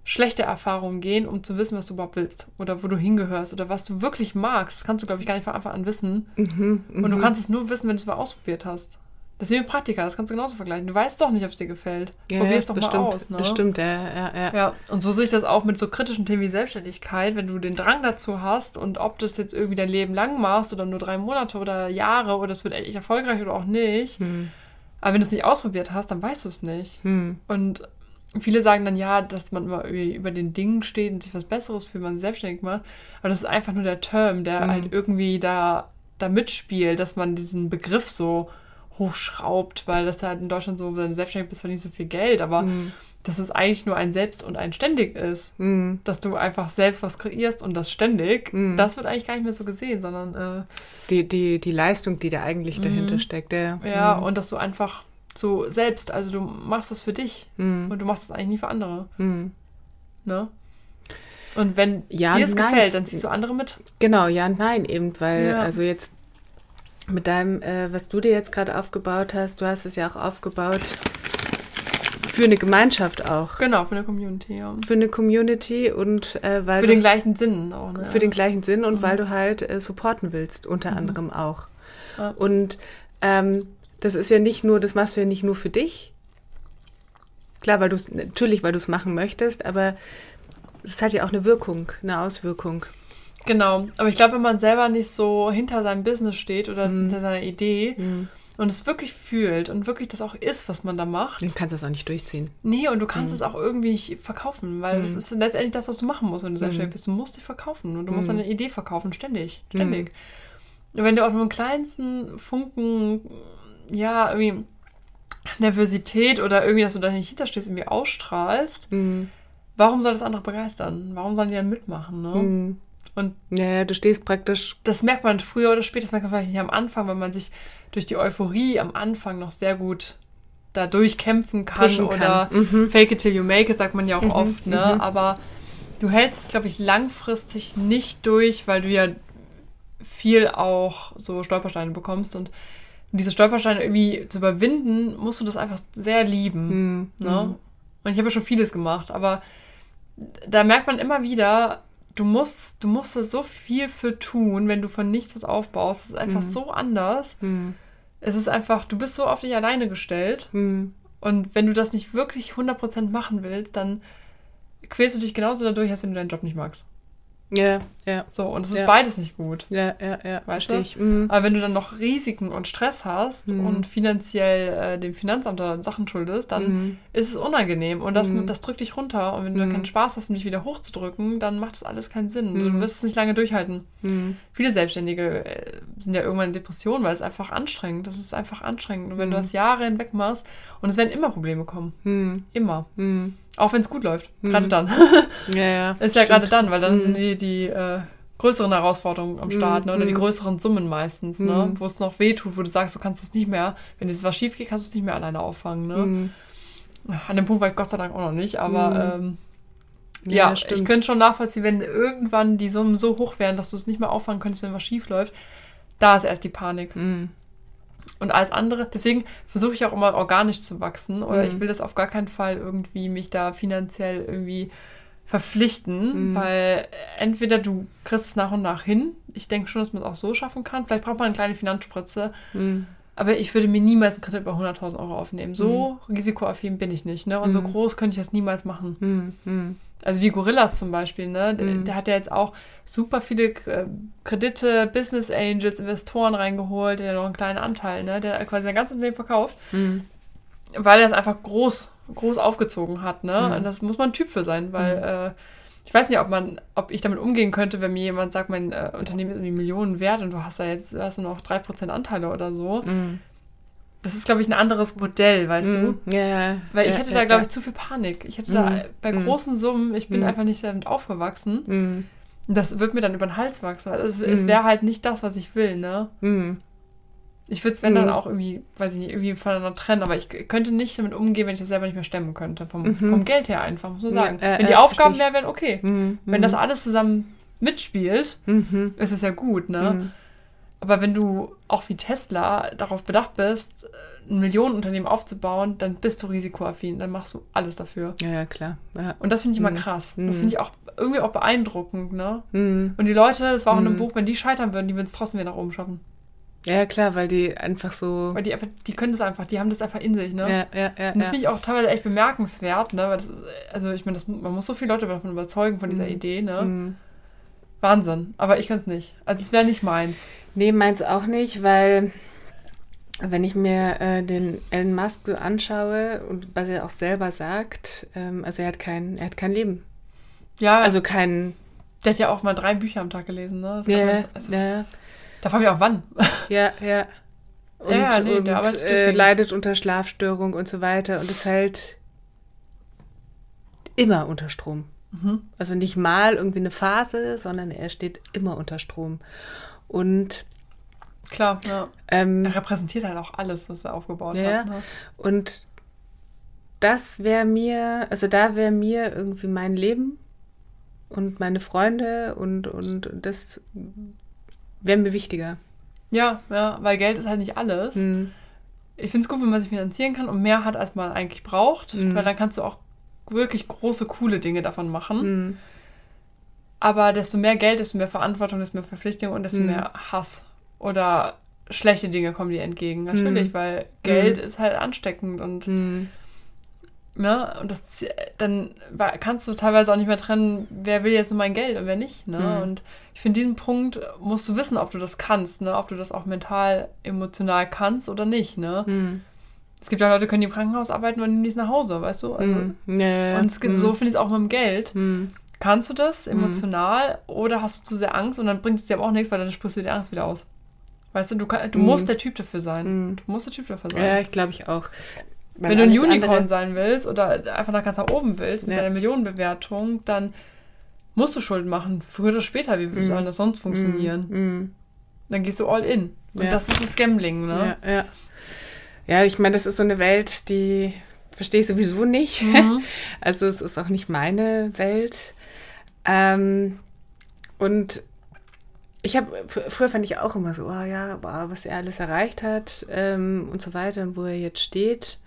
B: schlechte Erfahrungen gehen, um zu wissen, was du überhaupt willst. Oder wo du hingehörst oder was du wirklich magst. Das kannst du, glaube ich, gar nicht von Anfang an wissen.
A: Mhm.
B: Und du kannst es nur wissen, wenn du es mal ausprobiert hast. Das ist wie ein Praktika, das kannst du genauso vergleichen. Du weißt doch nicht, ob es dir gefällt.
A: ja,
B: Probier es doch
A: das
B: mal aus. Ne?
A: Das stimmt, ja, ja, ja.
B: Ja, und so sehe ich das auch mit so kritischen Themen wie Selbstständigkeit, wenn du den Drang dazu hast und ob du es jetzt irgendwie dein Leben lang machst oder nur drei Monate oder Jahre oder es wird echt erfolgreich oder auch nicht.
A: Hm.
B: Aber wenn du es nicht ausprobiert hast, dann weißt du es nicht.
A: Hm.
B: Und viele sagen dann ja, dass man immer über den Dingen steht und sich was Besseres fühlt, man sich selbstständig macht. Aber das ist einfach nur der Term, der
A: Mhm.
B: halt irgendwie da, da mitspielt, dass man diesen Begriff so hochschraubt, weil das halt in Deutschland so, wenn du selbstständig bist, verdient so viel Geld. Aber
A: Hm.
B: dass es eigentlich nur ein Selbst und ein Ständig ist.
A: Mhm.
B: Dass du einfach selbst was kreierst und das ständig,
A: Mhm.
B: das wird eigentlich gar nicht mehr so gesehen, sondern
A: Die, die, die Leistung, die da eigentlich dahinter steckt, der.
B: äh, ja,
A: Mhm.
B: und dass du einfach so selbst, also du machst das für dich
A: Mhm.
B: und du machst das eigentlich nie für andere.
A: Mhm.
B: Ne? Und wenn
A: Ja,
B: dir es gefällt, dann ziehst du andere mit.
A: Genau, ja und nein, eben, weil,
B: Ja.
A: also jetzt mit deinem, äh, was du dir jetzt gerade aufgebaut hast, du hast es ja auch aufgebaut für eine Gemeinschaft auch,
B: Genau, für eine Community, ja.
A: für eine Community und äh, weil
B: Für
A: du,
B: den gleichen Sinn auch, ne?
A: für den gleichen Sinn und weil du halt äh, supporten willst, unter anderem auch.
B: Ja.
A: Und ähm, das ist ja nicht nur, das machst du ja nicht nur für dich. Klar, weil du es, natürlich, weil du es machen möchtest, aber es hat ja auch eine Wirkung, eine Auswirkung.
B: Genau, aber ich glaube, wenn man selber nicht so hinter seinem Business steht oder
A: Mhm.
B: hinter seiner Idee und es wirklich fühlt und wirklich das auch ist, was man da macht,
A: Dann kannst du es auch nicht durchziehen.
B: nee, und du kannst
A: Mhm.
B: es auch irgendwie nicht verkaufen, weil das ist letztendlich das, was du machen musst, wenn du
A: Mhm.
B: selbstständig bist. Du musst dich verkaufen und du musst
A: Mhm.
B: deine Idee verkaufen, ständig, ständig. Und wenn du auch nur einen kleinsten Funken, ja, irgendwie Nervosität oder irgendwie, dass du da nicht hinterstehst, irgendwie ausstrahlst,
A: Mhm.
B: warum soll das andere begeistern? Warum sollen die dann mitmachen, ne?
A: Mhm.
B: Und
A: Ja, ja, du stehst praktisch.
B: das merkt man früher oder später, das merkt man vielleicht nicht am Anfang, weil man sich durch die Euphorie am Anfang noch sehr gut da durchkämpfen kann
A: Pushen
B: oder
A: kann. Mhm.
B: fake it till you make it, sagt man ja auch
A: Mhm,
B: oft, ne?
A: mhm.
B: Aber du hältst es, glaube ich, langfristig nicht durch, weil du ja viel auch so Stolpersteine bekommst und um diese Stolpersteine irgendwie zu überwinden, musst du das einfach sehr lieben.
A: Mhm.
B: Ne? Und ich habe ja schon vieles gemacht, aber da merkt man immer wieder, du musst, du musst so viel für tun, wenn du von nichts was aufbaust. Es ist einfach
A: Mhm.
B: so anders.
A: Mhm.
B: Es ist einfach, du bist so auf dich alleine gestellt.
A: Mhm.
B: Und wenn du das nicht wirklich 100% machen willst, dann quälst du dich genauso dadurch, als wenn du deinen Job nicht magst.
A: Ja, ja,
B: So, und es ist
A: Ja.
B: beides nicht gut.
A: ja, ja, ja,
B: Weißt du?
A: ich. Mhm.
B: Aber wenn du dann noch Risiken und Stress hast
A: Mhm.
B: und finanziell äh, dem Finanzamt da Sachen schuldest, dann
A: Mhm.
B: ist es unangenehm und das,
A: Mhm.
B: das drückt dich runter. Und wenn du
A: Mhm.
B: keinen Spaß hast, dich wieder hochzudrücken, dann macht das alles keinen Sinn. Du
A: Mhm.
B: wirst es nicht lange durchhalten. Viele Selbstständige äh, sind ja irgendwann in Depressionen, weil es einfach anstrengend Das ist einfach anstrengend. Und wenn du das Jahre hinweg machst, und es werden immer Probleme kommen.
A: Mhm.
B: Immer.
A: Mhm.
B: Auch wenn es gut läuft.
A: Mhm.
B: Gerade dann.
A: Ja, ja.
B: ist ja
A: stimmt.
B: gerade dann, weil dann sind die, die äh, größeren Herausforderungen am Start,
A: Mhm.
B: ne? oder die größeren Summen meistens, ne? Wo es noch wehtut, wo du sagst, du kannst es nicht mehr, wenn jetzt was schief geht, kannst du es nicht mehr alleine auffangen. Ne? An dem Punkt war ich Gott sei Dank auch noch nicht, aber ähm,
A: Ja,
B: ja, ich könnte schon nachvollziehen, wenn irgendwann die Summen so hoch wären, dass du es nicht mehr auffangen könntest, wenn was schief läuft, da ist erst die Panik.
A: Mhm.
B: Und alles andere, deswegen versuche ich auch immer organisch zu wachsen oder
A: Mhm.
B: ich will das auf gar keinen Fall irgendwie mich da finanziell irgendwie verpflichten,
A: Mhm.
B: weil entweder du kriegst es nach und nach hin, ich denke schon, dass man es auch so schaffen kann, vielleicht braucht man eine kleine Finanzspritze,
A: Mhm.
B: aber ich würde mir niemals einen Kredit über 100.000 Euro aufnehmen. So risikoaffin bin ich nicht, ne? Und so
A: Mhm.
B: groß könnte ich das niemals machen.
A: Mhm. Mhm.
B: Also wie Gorillas zum Beispiel, ne? Der,
A: Mhm.
B: der hat ja jetzt auch super viele äh, Kredite, Business Angels, Investoren reingeholt, der hat noch einen kleinen Anteil, ne? Der hat quasi sein ganzes Unternehmen verkauft,
A: Mhm.
B: weil er es einfach groß, groß aufgezogen hat, ne?
A: Mhm.
B: Und das muss man ein Typ für sein, weil äh, ich weiß nicht, ob man, ob ich damit umgehen könnte, wenn mir jemand sagt, mein äh, Unternehmen ist irgendwie Millionen wert und du hast da jetzt hast du noch 3% Anteile oder so.
A: Mhm.
B: Das ist, glaube ich, ein anderes Modell, weißt du?
A: Mhm. Ja, ja.
B: Weil ich
A: ja,
B: hätte
A: ja,
B: da, glaube ich, zu viel Panik. Ich hätte
A: Mhm.
B: da bei
A: Mhm.
B: großen Summen, ich bin
A: Mhm.
B: einfach nicht damit aufgewachsen.
A: Mhm.
B: Das wird mir dann über den Hals wachsen. weil Es, es
A: Mhm.
B: wäre halt nicht das, was ich will, ne?
A: Mhm.
B: Ich würde es, wenn dann
A: Mhm.
B: auch irgendwie, weiß ich nicht, irgendwie voneinander trennen, aber ich könnte nicht damit umgehen, wenn ich das selber nicht mehr stemmen könnte. Vom,
A: Mhm.
B: vom Geld her einfach, muss man sagen.
A: äh,
B: wenn die
A: äh,
B: Aufgaben
A: verstehe
B: wären, okay.
A: Mhm.
B: Wenn das alles zusammen mitspielt,
A: Mhm.
B: ist es ja gut, ne?
A: Mhm.
B: Aber wenn du auch wie Tesla darauf bedacht bist, ein Millionenunternehmen aufzubauen, dann bist du risikoaffin, dann machst du alles dafür.
A: Ja, ja, klar. Ja.
B: Und das finde ich immer
A: Mhm.
B: krass.
A: Mhm.
B: Das finde ich auch irgendwie auch beeindruckend, ne?
A: Mhm.
B: Und die Leute, das war auch in einem
A: Mhm.
B: Buch, wenn die scheitern würden, die würden es trotzdem wieder nach oben schaffen.
A: ja, klar, weil die einfach so.
B: Weil die einfach, die können das einfach, die haben das einfach in sich, ne?
A: Ja, ja, ja.
B: Und das finde ich auch teilweise echt bemerkenswert, ne? Weil das, also ich meine, man muss so viele Leute davon überzeugen, von dieser
A: Mhm.
B: Idee, ne? Wahnsinn. Aber ich kann es nicht. Also es wäre nicht meins.
A: Nee, meins auch nicht, weil wenn ich mir äh, den Elon Musk so anschaue und was er auch selber sagt, ähm, also er hat kein, er hat kein Leben.
B: Ja,
A: Also kein.
B: der hat ja auch mal drei Bücher am Tag gelesen, ne? Das kann man also,
A: ja,
B: Da frage ich auch wann.
A: ja, ja. Und,
B: Ja, nee,
A: und
B: der arbeitet
A: äh, leidet unter Schlafstörung und so weiter und ist halt immer unter Strom. Also nicht mal irgendwie eine Phase, sondern er steht immer unter Strom. Und
B: Klar, ja.
A: ähm,
B: Er repräsentiert halt auch alles, was er aufgebaut
A: Ja.
B: hat. Ne?
A: Und das wäre mir, also da wäre mir irgendwie mein Leben und meine Freunde und, und das wäre mir wichtiger.
B: Ja, ja, weil Geld ist halt nicht alles.
A: Hm.
B: Ich finde es gut, wenn man sich finanzieren kann und mehr hat, als man eigentlich braucht,
A: Mhm.
B: weil dann kannst du auch wirklich große, coole Dinge davon machen.
A: Hm.
B: Aber desto mehr Geld, desto mehr Verantwortung, desto mehr Verpflichtung und desto
A: Mhm.
B: mehr Hass oder schlechte Dinge kommen dir entgegen. Natürlich,
A: Mhm.
B: weil Geld ist halt ansteckend und
A: Hm.
B: ne, und das dann kannst du teilweise auch nicht mehr trennen, wer will jetzt nur mein Geld und wer nicht. Ne?
A: Mhm.
B: Und ich finde, diesen Punkt musst du wissen, ob du das kannst, ne? ob du das auch mental, emotional kannst oder nicht. Ne?
A: Hm.
B: Es gibt ja Leute, die können im Krankenhaus arbeiten und nehmen dies nach Hause, weißt du? Also,
A: Hm. Ja, ja, ja.
B: Und es gibt,
A: Hm.
B: so finde ich es auch mit dem Geld.
A: Hm.
B: Kannst du das emotional oder hast du zu sehr Angst und dann bringt es dir aber auch nichts, weil dann spürst du die Angst wieder aus. Weißt du, du, kann, du musst der Typ dafür sein. Du musst der Typ dafür sein.
A: Ja, ich glaube ich auch. Weil
B: Wenn du ein Unicorn
A: andere-
B: sein willst oder einfach nach ganz nach oben willst mit
A: Ja.
B: deiner Millionenbewertung, dann musst du Schulden machen. Früher oder später, wie
A: Mhm.
B: soll das sonst funktionieren?
A: Hm.
B: Dann gehst du all in. Und
A: Ja.
B: das ist das Gambling, ne?
A: Ja, ja. Ja, ich meine, das ist so eine Welt, die verstehe ich sowieso nicht.
B: Mhm.
A: Also es ist auch nicht meine Welt. Ähm, und ich habe, fr- früher fand ich auch immer so, oh ja, wow, was er alles erreicht hat ähm, und so weiter und wo er jetzt steht.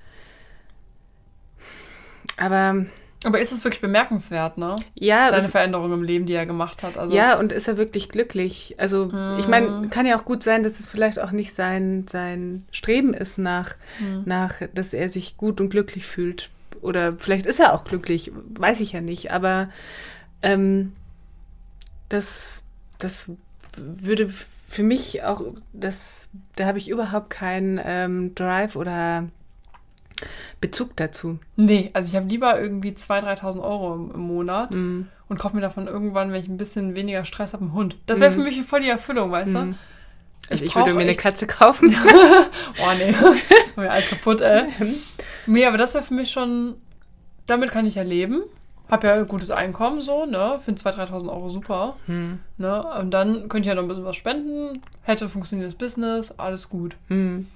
A: Aber
B: Aber ist es wirklich bemerkenswert, ne?
A: ja,
B: Deine
A: es,
B: Veränderung im Leben, die er gemacht hat. Also,
A: ja, und ist er wirklich glücklich? Also ich meine, kann ja auch gut sein, dass es vielleicht auch nicht sein, sein Streben ist nach, nach, dass er sich gut und glücklich fühlt. Oder vielleicht ist er auch glücklich, weiß ich ja nicht. Aber ähm, das, das würde für mich auch, das, da habe ich überhaupt keinen ähm, Drive oder Bezug dazu.
B: Nee, also ich habe lieber irgendwie 2.000, 3.000 Euro im, im Monat
A: Mm,
B: und kaufe mir davon irgendwann, wenn ich ein bisschen weniger Stress habe, einen Hund. Das wäre
A: Mhm.
B: für mich voll die Erfüllung, weißt du?
A: mm. Also ich, würde mir eine Katze kaufen.
B: Oh nee, mir alles kaputt, ey. Nee, aber das wäre für mich schon, damit kann ich ja leben. Hab ja ein gutes Einkommen so, ne? Finde 2.000, 3.000 Euro super.
A: Hm.
B: Ne? Und dann könnte ich ja noch ein bisschen was spenden, hätte funktionierendes Business, alles gut.
A: Hm.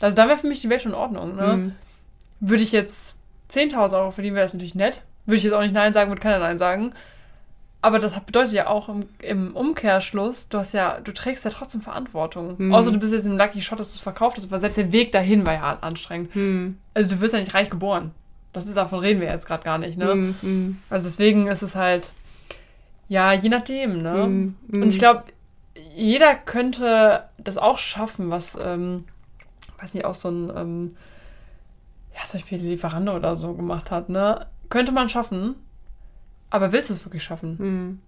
B: Also da wäre für mich die Welt schon in Ordnung, ne?
A: Hm.
B: Würde ich jetzt 10.000 Euro verdienen, wäre das natürlich nett. Würde ich jetzt auch nicht Nein sagen, würde keiner Nein sagen. Aber das bedeutet ja auch im, im Umkehrschluss, du hast ja, du trägst ja trotzdem Verantwortung.
A: Mhm.
B: Außer du bist jetzt im Lucky Shot, dass du es verkauft hast, aber selbst der Weg dahin war ja anstrengend.
A: Hm.
B: Also du wirst ja nicht reich geboren. Das ist, davon reden wir jetzt gerade gar nicht, ne?
A: Hm. Hm.
B: Also deswegen ist es halt, ja, je nachdem, ne?
A: Hm. Hm.
B: Und ich glaube, jeder könnte das auch schaffen, was, ähm, weiß nicht, auch so ein, ähm, ja, zum Beispiel Lieferando oder so gemacht hat, ne? Könnte man schaffen, aber willst du es wirklich schaffen?
A: Hm.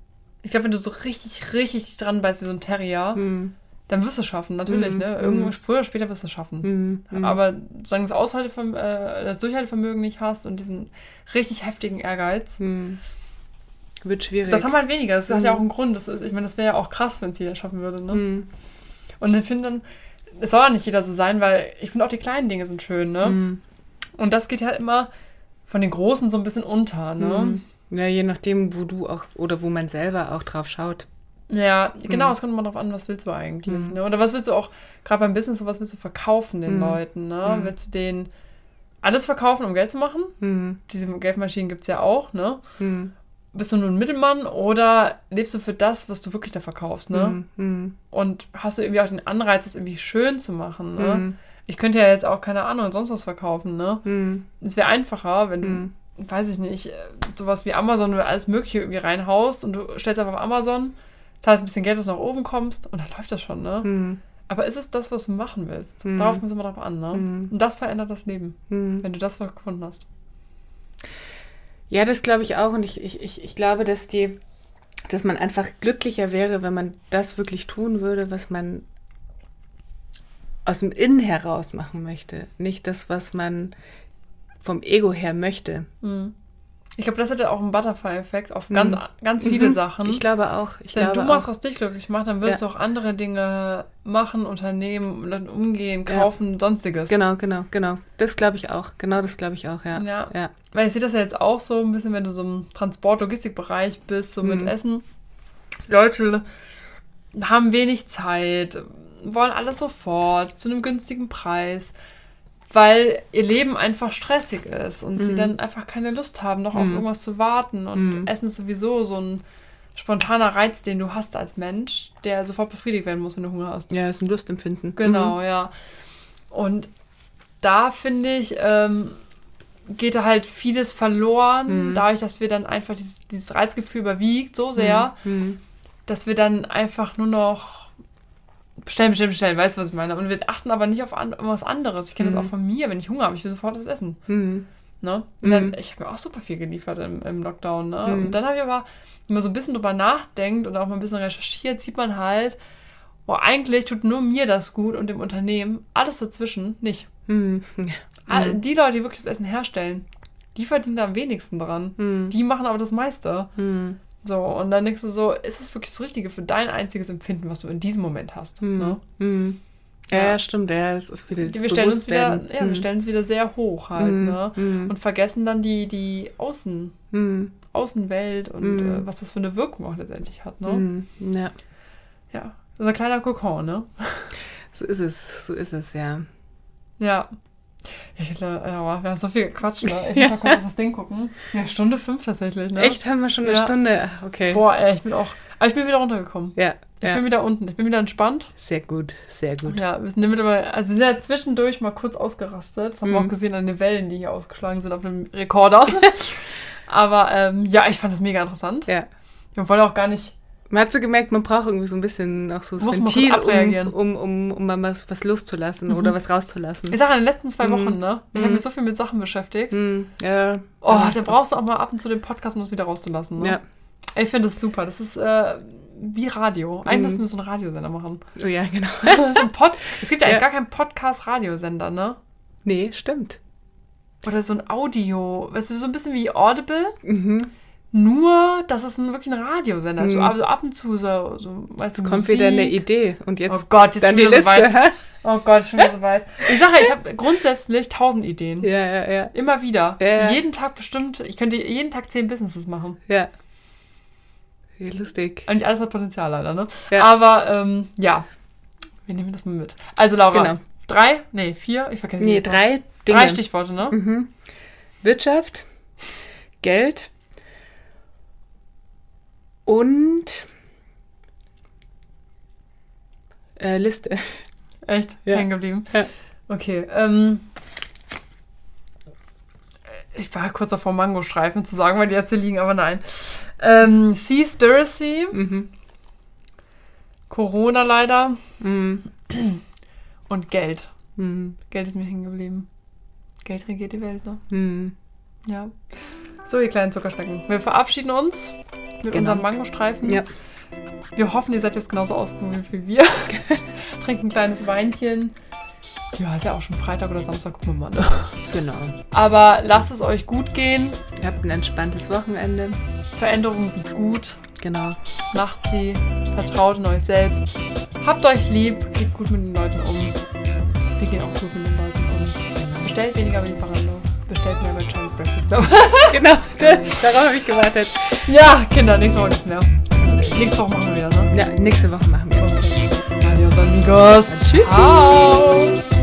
B: Ich glaube, wenn du so richtig, richtig dran beißt wie so ein Terrier,
A: Hm.
B: dann wirst du es schaffen, natürlich,
A: Mhm,
B: ne? Irgendwo,
A: mhm.
B: früher oder später wirst du es schaffen.
A: Hm. Hm.
B: Aber solange das Aushalteverm äh, das Durchhaltevermögen nicht hast und diesen richtig heftigen Ehrgeiz,
A: Hm. Wird schwierig.
B: das haben halt weniger. Das hat
A: Mhm.
B: ja auch einen Grund. Das ist, ich meine, das wäre ja auch krass, wenn es jeder schaffen würde. Ne?
A: Hm.
B: Und ich finde dann, es soll auch nicht jeder so sein, weil ich finde auch die kleinen Dinge sind schön. Ne?
A: Hm.
B: Und das geht halt immer von den Großen so ein bisschen unter. Ne?
A: Hm. Ja, je nachdem, wo du auch oder wo man selber auch drauf schaut.
B: Ja, genau,
A: Mhm.
B: es kommt immer darauf an, was willst du eigentlich.
A: Mhm.
B: Ne? Oder was willst du auch, gerade beim Business, so was willst du verkaufen den
A: Mhm.
B: Leuten? Ne?
A: Mhm.
B: Willst du denen alles verkaufen, um Geld zu machen?
A: Hm.
B: Diese Geldmaschinen gibt es ja auch. Ne?
A: Hm.
B: Bist du nur ein Mittelmann oder lebst du für das, was du wirklich da verkaufst? Ne?
A: Hm. Hm.
B: Und hast du irgendwie auch den Anreiz, das irgendwie schön zu machen? Ne?
A: Hm.
B: Ich könnte ja jetzt auch, keine Ahnung, sonst was verkaufen. Ne?
A: Hm.
B: Es wäre einfacher, wenn du,
A: Hm.
B: weiß ich nicht, äh, sowas wie Amazon oder alles Mögliche irgendwie reinhaust und du stellst einfach auf Amazon, zahlst ein bisschen Geld, dass du nach oben kommst und dann läuft das schon. Ne?
A: Hm.
B: Aber ist es das, was du machen willst?
A: Mhm.
B: Darauf muss immer drauf an. Ne?
A: Mhm.
B: Und das verändert das Leben,
A: Hm.
B: wenn du das gefunden hast.
A: Ja, das glaube ich auch. Und ich, ich, ich, ich glaube, dass die, dass man einfach glücklicher wäre, wenn man das wirklich tun würde, was man aus dem Innen heraus machen möchte. Nicht das, was man vom Ego her möchte.
B: Mhm. Ich glaube, das hätte auch einen Butterfly-Effekt auf ganz, ganz viele
A: Mhm.
B: Sachen.
A: Ich glaube auch. Ich
B: Wenn du machst,
A: auch.
B: was dich glücklich macht, dann wirst
A: Ja.
B: du auch andere Dinge machen, unternehmen, dann umgehen,
A: Ja.
B: kaufen, sonstiges.
A: Genau, genau, genau. Das glaube ich auch. Genau das glaube ich auch, ja.
B: Ja.
A: Ja.
B: Weil ich sehe das ja jetzt auch so ein bisschen, wenn du so im Transport-Logistikbereich bist, so mit
A: Mhm.
B: Essen. Leute haben wenig Zeit, wollen alles sofort, zu einem günstigen Preis, weil ihr Leben einfach stressig ist und sie
A: Mhm.
B: dann einfach keine Lust haben, noch auf
A: Mhm.
B: irgendwas zu warten. Und
A: Mhm.
B: Essen ist sowieso so ein spontaner Reiz, den du hast als Mensch, der sofort befriedigt werden muss, wenn du Hunger hast.
A: Ja, ist ein Lustempfinden.
B: Genau, ja. Und da finde ich, ähm, geht da halt vieles verloren,
A: Mhm.
B: dadurch, dass wir dann einfach dieses, dieses Reizgefühl überwiegt so
A: Mhm.
B: sehr,
A: Mhm.
B: dass wir dann einfach nur noch bestellen, bestellen, bestellen, weißt du, was ich meine? Und wir achten aber nicht auf an, was anderes. Ich kenne
A: Mhm.
B: das auch von mir, wenn ich Hunger habe, ich will sofort was essen.
A: Mhm.
B: Ne? Und dann,
A: Mhm.
B: ich habe mir auch super viel geliefert im, im Lockdown. Ne?
A: Mhm.
B: Und dann habe ich aber, wenn man so ein bisschen drüber nachdenkt und auch mal ein bisschen recherchiert, sieht man halt, oh, eigentlich tut nur mir das gut und dem Unternehmen, alles dazwischen nicht.
A: Mhm.
B: All-
A: Mhm.
B: Die Leute, die wirklich das Essen herstellen, die verdienen da am wenigsten dran.
A: Mhm.
B: Die machen aber das meiste.
A: Mhm.
B: So, und dann denkst du so, ist es wirklich das Richtige für dein einziges Empfinden, was du in diesem Moment hast? Ne?
A: Mhm. Ja,
B: Ja.
A: stimmt. Ja, es ist wieder das
B: Wir stellen uns wieder, ja, wir
A: Mhm.
B: stellen uns wieder sehr hoch halt,
A: Mhm.
B: ne?
A: Mhm.
B: Und vergessen dann die, die Außen,
A: Mhm.
B: Außenwelt und
A: Mhm.
B: äh, was das für eine Wirkung auch letztendlich hat, ne?
A: Mhm. Ja,
B: Ja. So ein kleiner Kokon, ne?
A: so ist es. So ist es, ja.
B: Ja. Ich finde, ja, wir haben so viel gequatscht, ne? Ich muss mal kurz auf das Ding gucken. Ja, Stunde fünf tatsächlich, ne?
A: Echt, haben wir schon eine
B: Ja.
A: Stunde? Okay.
B: Boah, ey, ich bin auch. Aber ich bin wieder runtergekommen.
A: Ja,
B: Ich
A: ja.
B: bin wieder unten. Ich bin wieder entspannt.
A: Sehr gut, sehr gut.
B: Ja, wir sind aber, also wir sind ja zwischendurch mal kurz ausgerastet. Das haben wir
A: Mhm.
B: auch gesehen an den Wellen, die hier ausgeschlagen sind auf dem Rekorder. aber ähm, ja, ich fand das mega interessant.
A: Ja.
B: Wir wollen auch gar nicht.
A: Man hat so gemerkt, man braucht irgendwie so ein bisschen auch so
B: kurz
A: Ventil, um, um, um, um mal was, was loszulassen
B: Mhm.
A: oder was rauszulassen.
B: Ich sage in den letzten zwei
A: Mhm.
B: Wochen, ne? Ich habe
A: Mhm.
B: mich so viel mit Sachen beschäftigt.
A: Hm, ja.
B: Oh,
A: Ja.
B: da brauchst du auch mal ab und zu den Podcast, um das wieder rauszulassen. Ne?
A: Ja.
B: Ich finde das super. Das ist äh, wie Radio. Eigentlich
A: Mhm.
B: müssen wir so einen Radiosender machen.
A: Oh ja, genau.
B: so ein Pod es gibt ja,
A: Ja.
B: gar keinen Podcast-Radiosender, ne?
A: Nee, stimmt.
B: Oder so ein Audio. Weißt du, so ein bisschen wie Audible.
A: Mhm.
B: Nur, dass es ein, wirklich ein Radiosender ist. So,
A: Mhm.
B: also ab und zu so, so weißt du,
A: kommt
B: Musik.
A: wieder eine Idee. Und jetzt
B: Oh Gott, jetzt
A: dann die
B: so
A: Liste.
B: weit. Oh Gott, schon wieder so weit. Ich sage ja, ich habe grundsätzlich tausend Ideen.
A: Ja, ja, ja.
B: Immer wieder.
A: Ja, ja.
B: Jeden Tag bestimmt. Ich könnte jeden Tag zehn Businesses machen.
A: Ja. Wie lustig.
B: Und nicht alles hat Potenzial leider, ne?
A: Ja.
B: Aber ähm, ja, wir nehmen das mal mit. Also Laura,
A: Genau.
B: drei, nee, vier, ich vergesse
A: Nee, drei Dinge.
B: drei Stichworte, ne?
A: Mhm. Wirtschaft, Geld und äh, Liste.
B: Echt?
A: Ja.
B: Hängen geblieben?
A: Ja.
B: Okay, ähm. Ich war kurz davor, Mangostreifen zu sagen, weil die jetzt hier liegen, aber nein. Ähm, Seaspiracy,
A: Mhm.
B: Corona leider
A: Mhm.
B: und Geld.
A: Mhm.
B: Geld ist mir hängen geblieben. Geld regiert die Welt, ne?
A: Mhm.
B: Ja. So, ihr kleinen Zuckerschnecken. Wir verabschieden uns mit
A: Genau.
B: unserem Mangostreifen.
A: Ja.
B: Wir hoffen, ihr seid jetzt genauso ausgeruht wie wir. Trinken ein kleines Weinchen. Ja, ist ja auch schon Freitag oder Samstag, gucken wir mal. Ne?
A: Genau.
B: Aber lasst es euch gut gehen.
A: Ihr habt ein entspanntes Wochenende.
B: Veränderungen sind gut.
A: Genau.
B: Macht sie. Vertraut in euch selbst. Habt euch lieb. Geht gut mit den Leuten um. Wir gehen auch gut mit den Leuten um. Bestellt weniger mit Lieferando. Bestellt mehr bei Chinese Breakfast Club.
A: genau. Darauf habe ich gewartet.
B: ja, Kinder, nächste Woche nichts mehr. Nächste Woche machen wir wieder, ne?
A: Ja, nächste Woche machen wir.
B: Okay. Adios, amigos.
A: Tschüssi.
B: Ciao.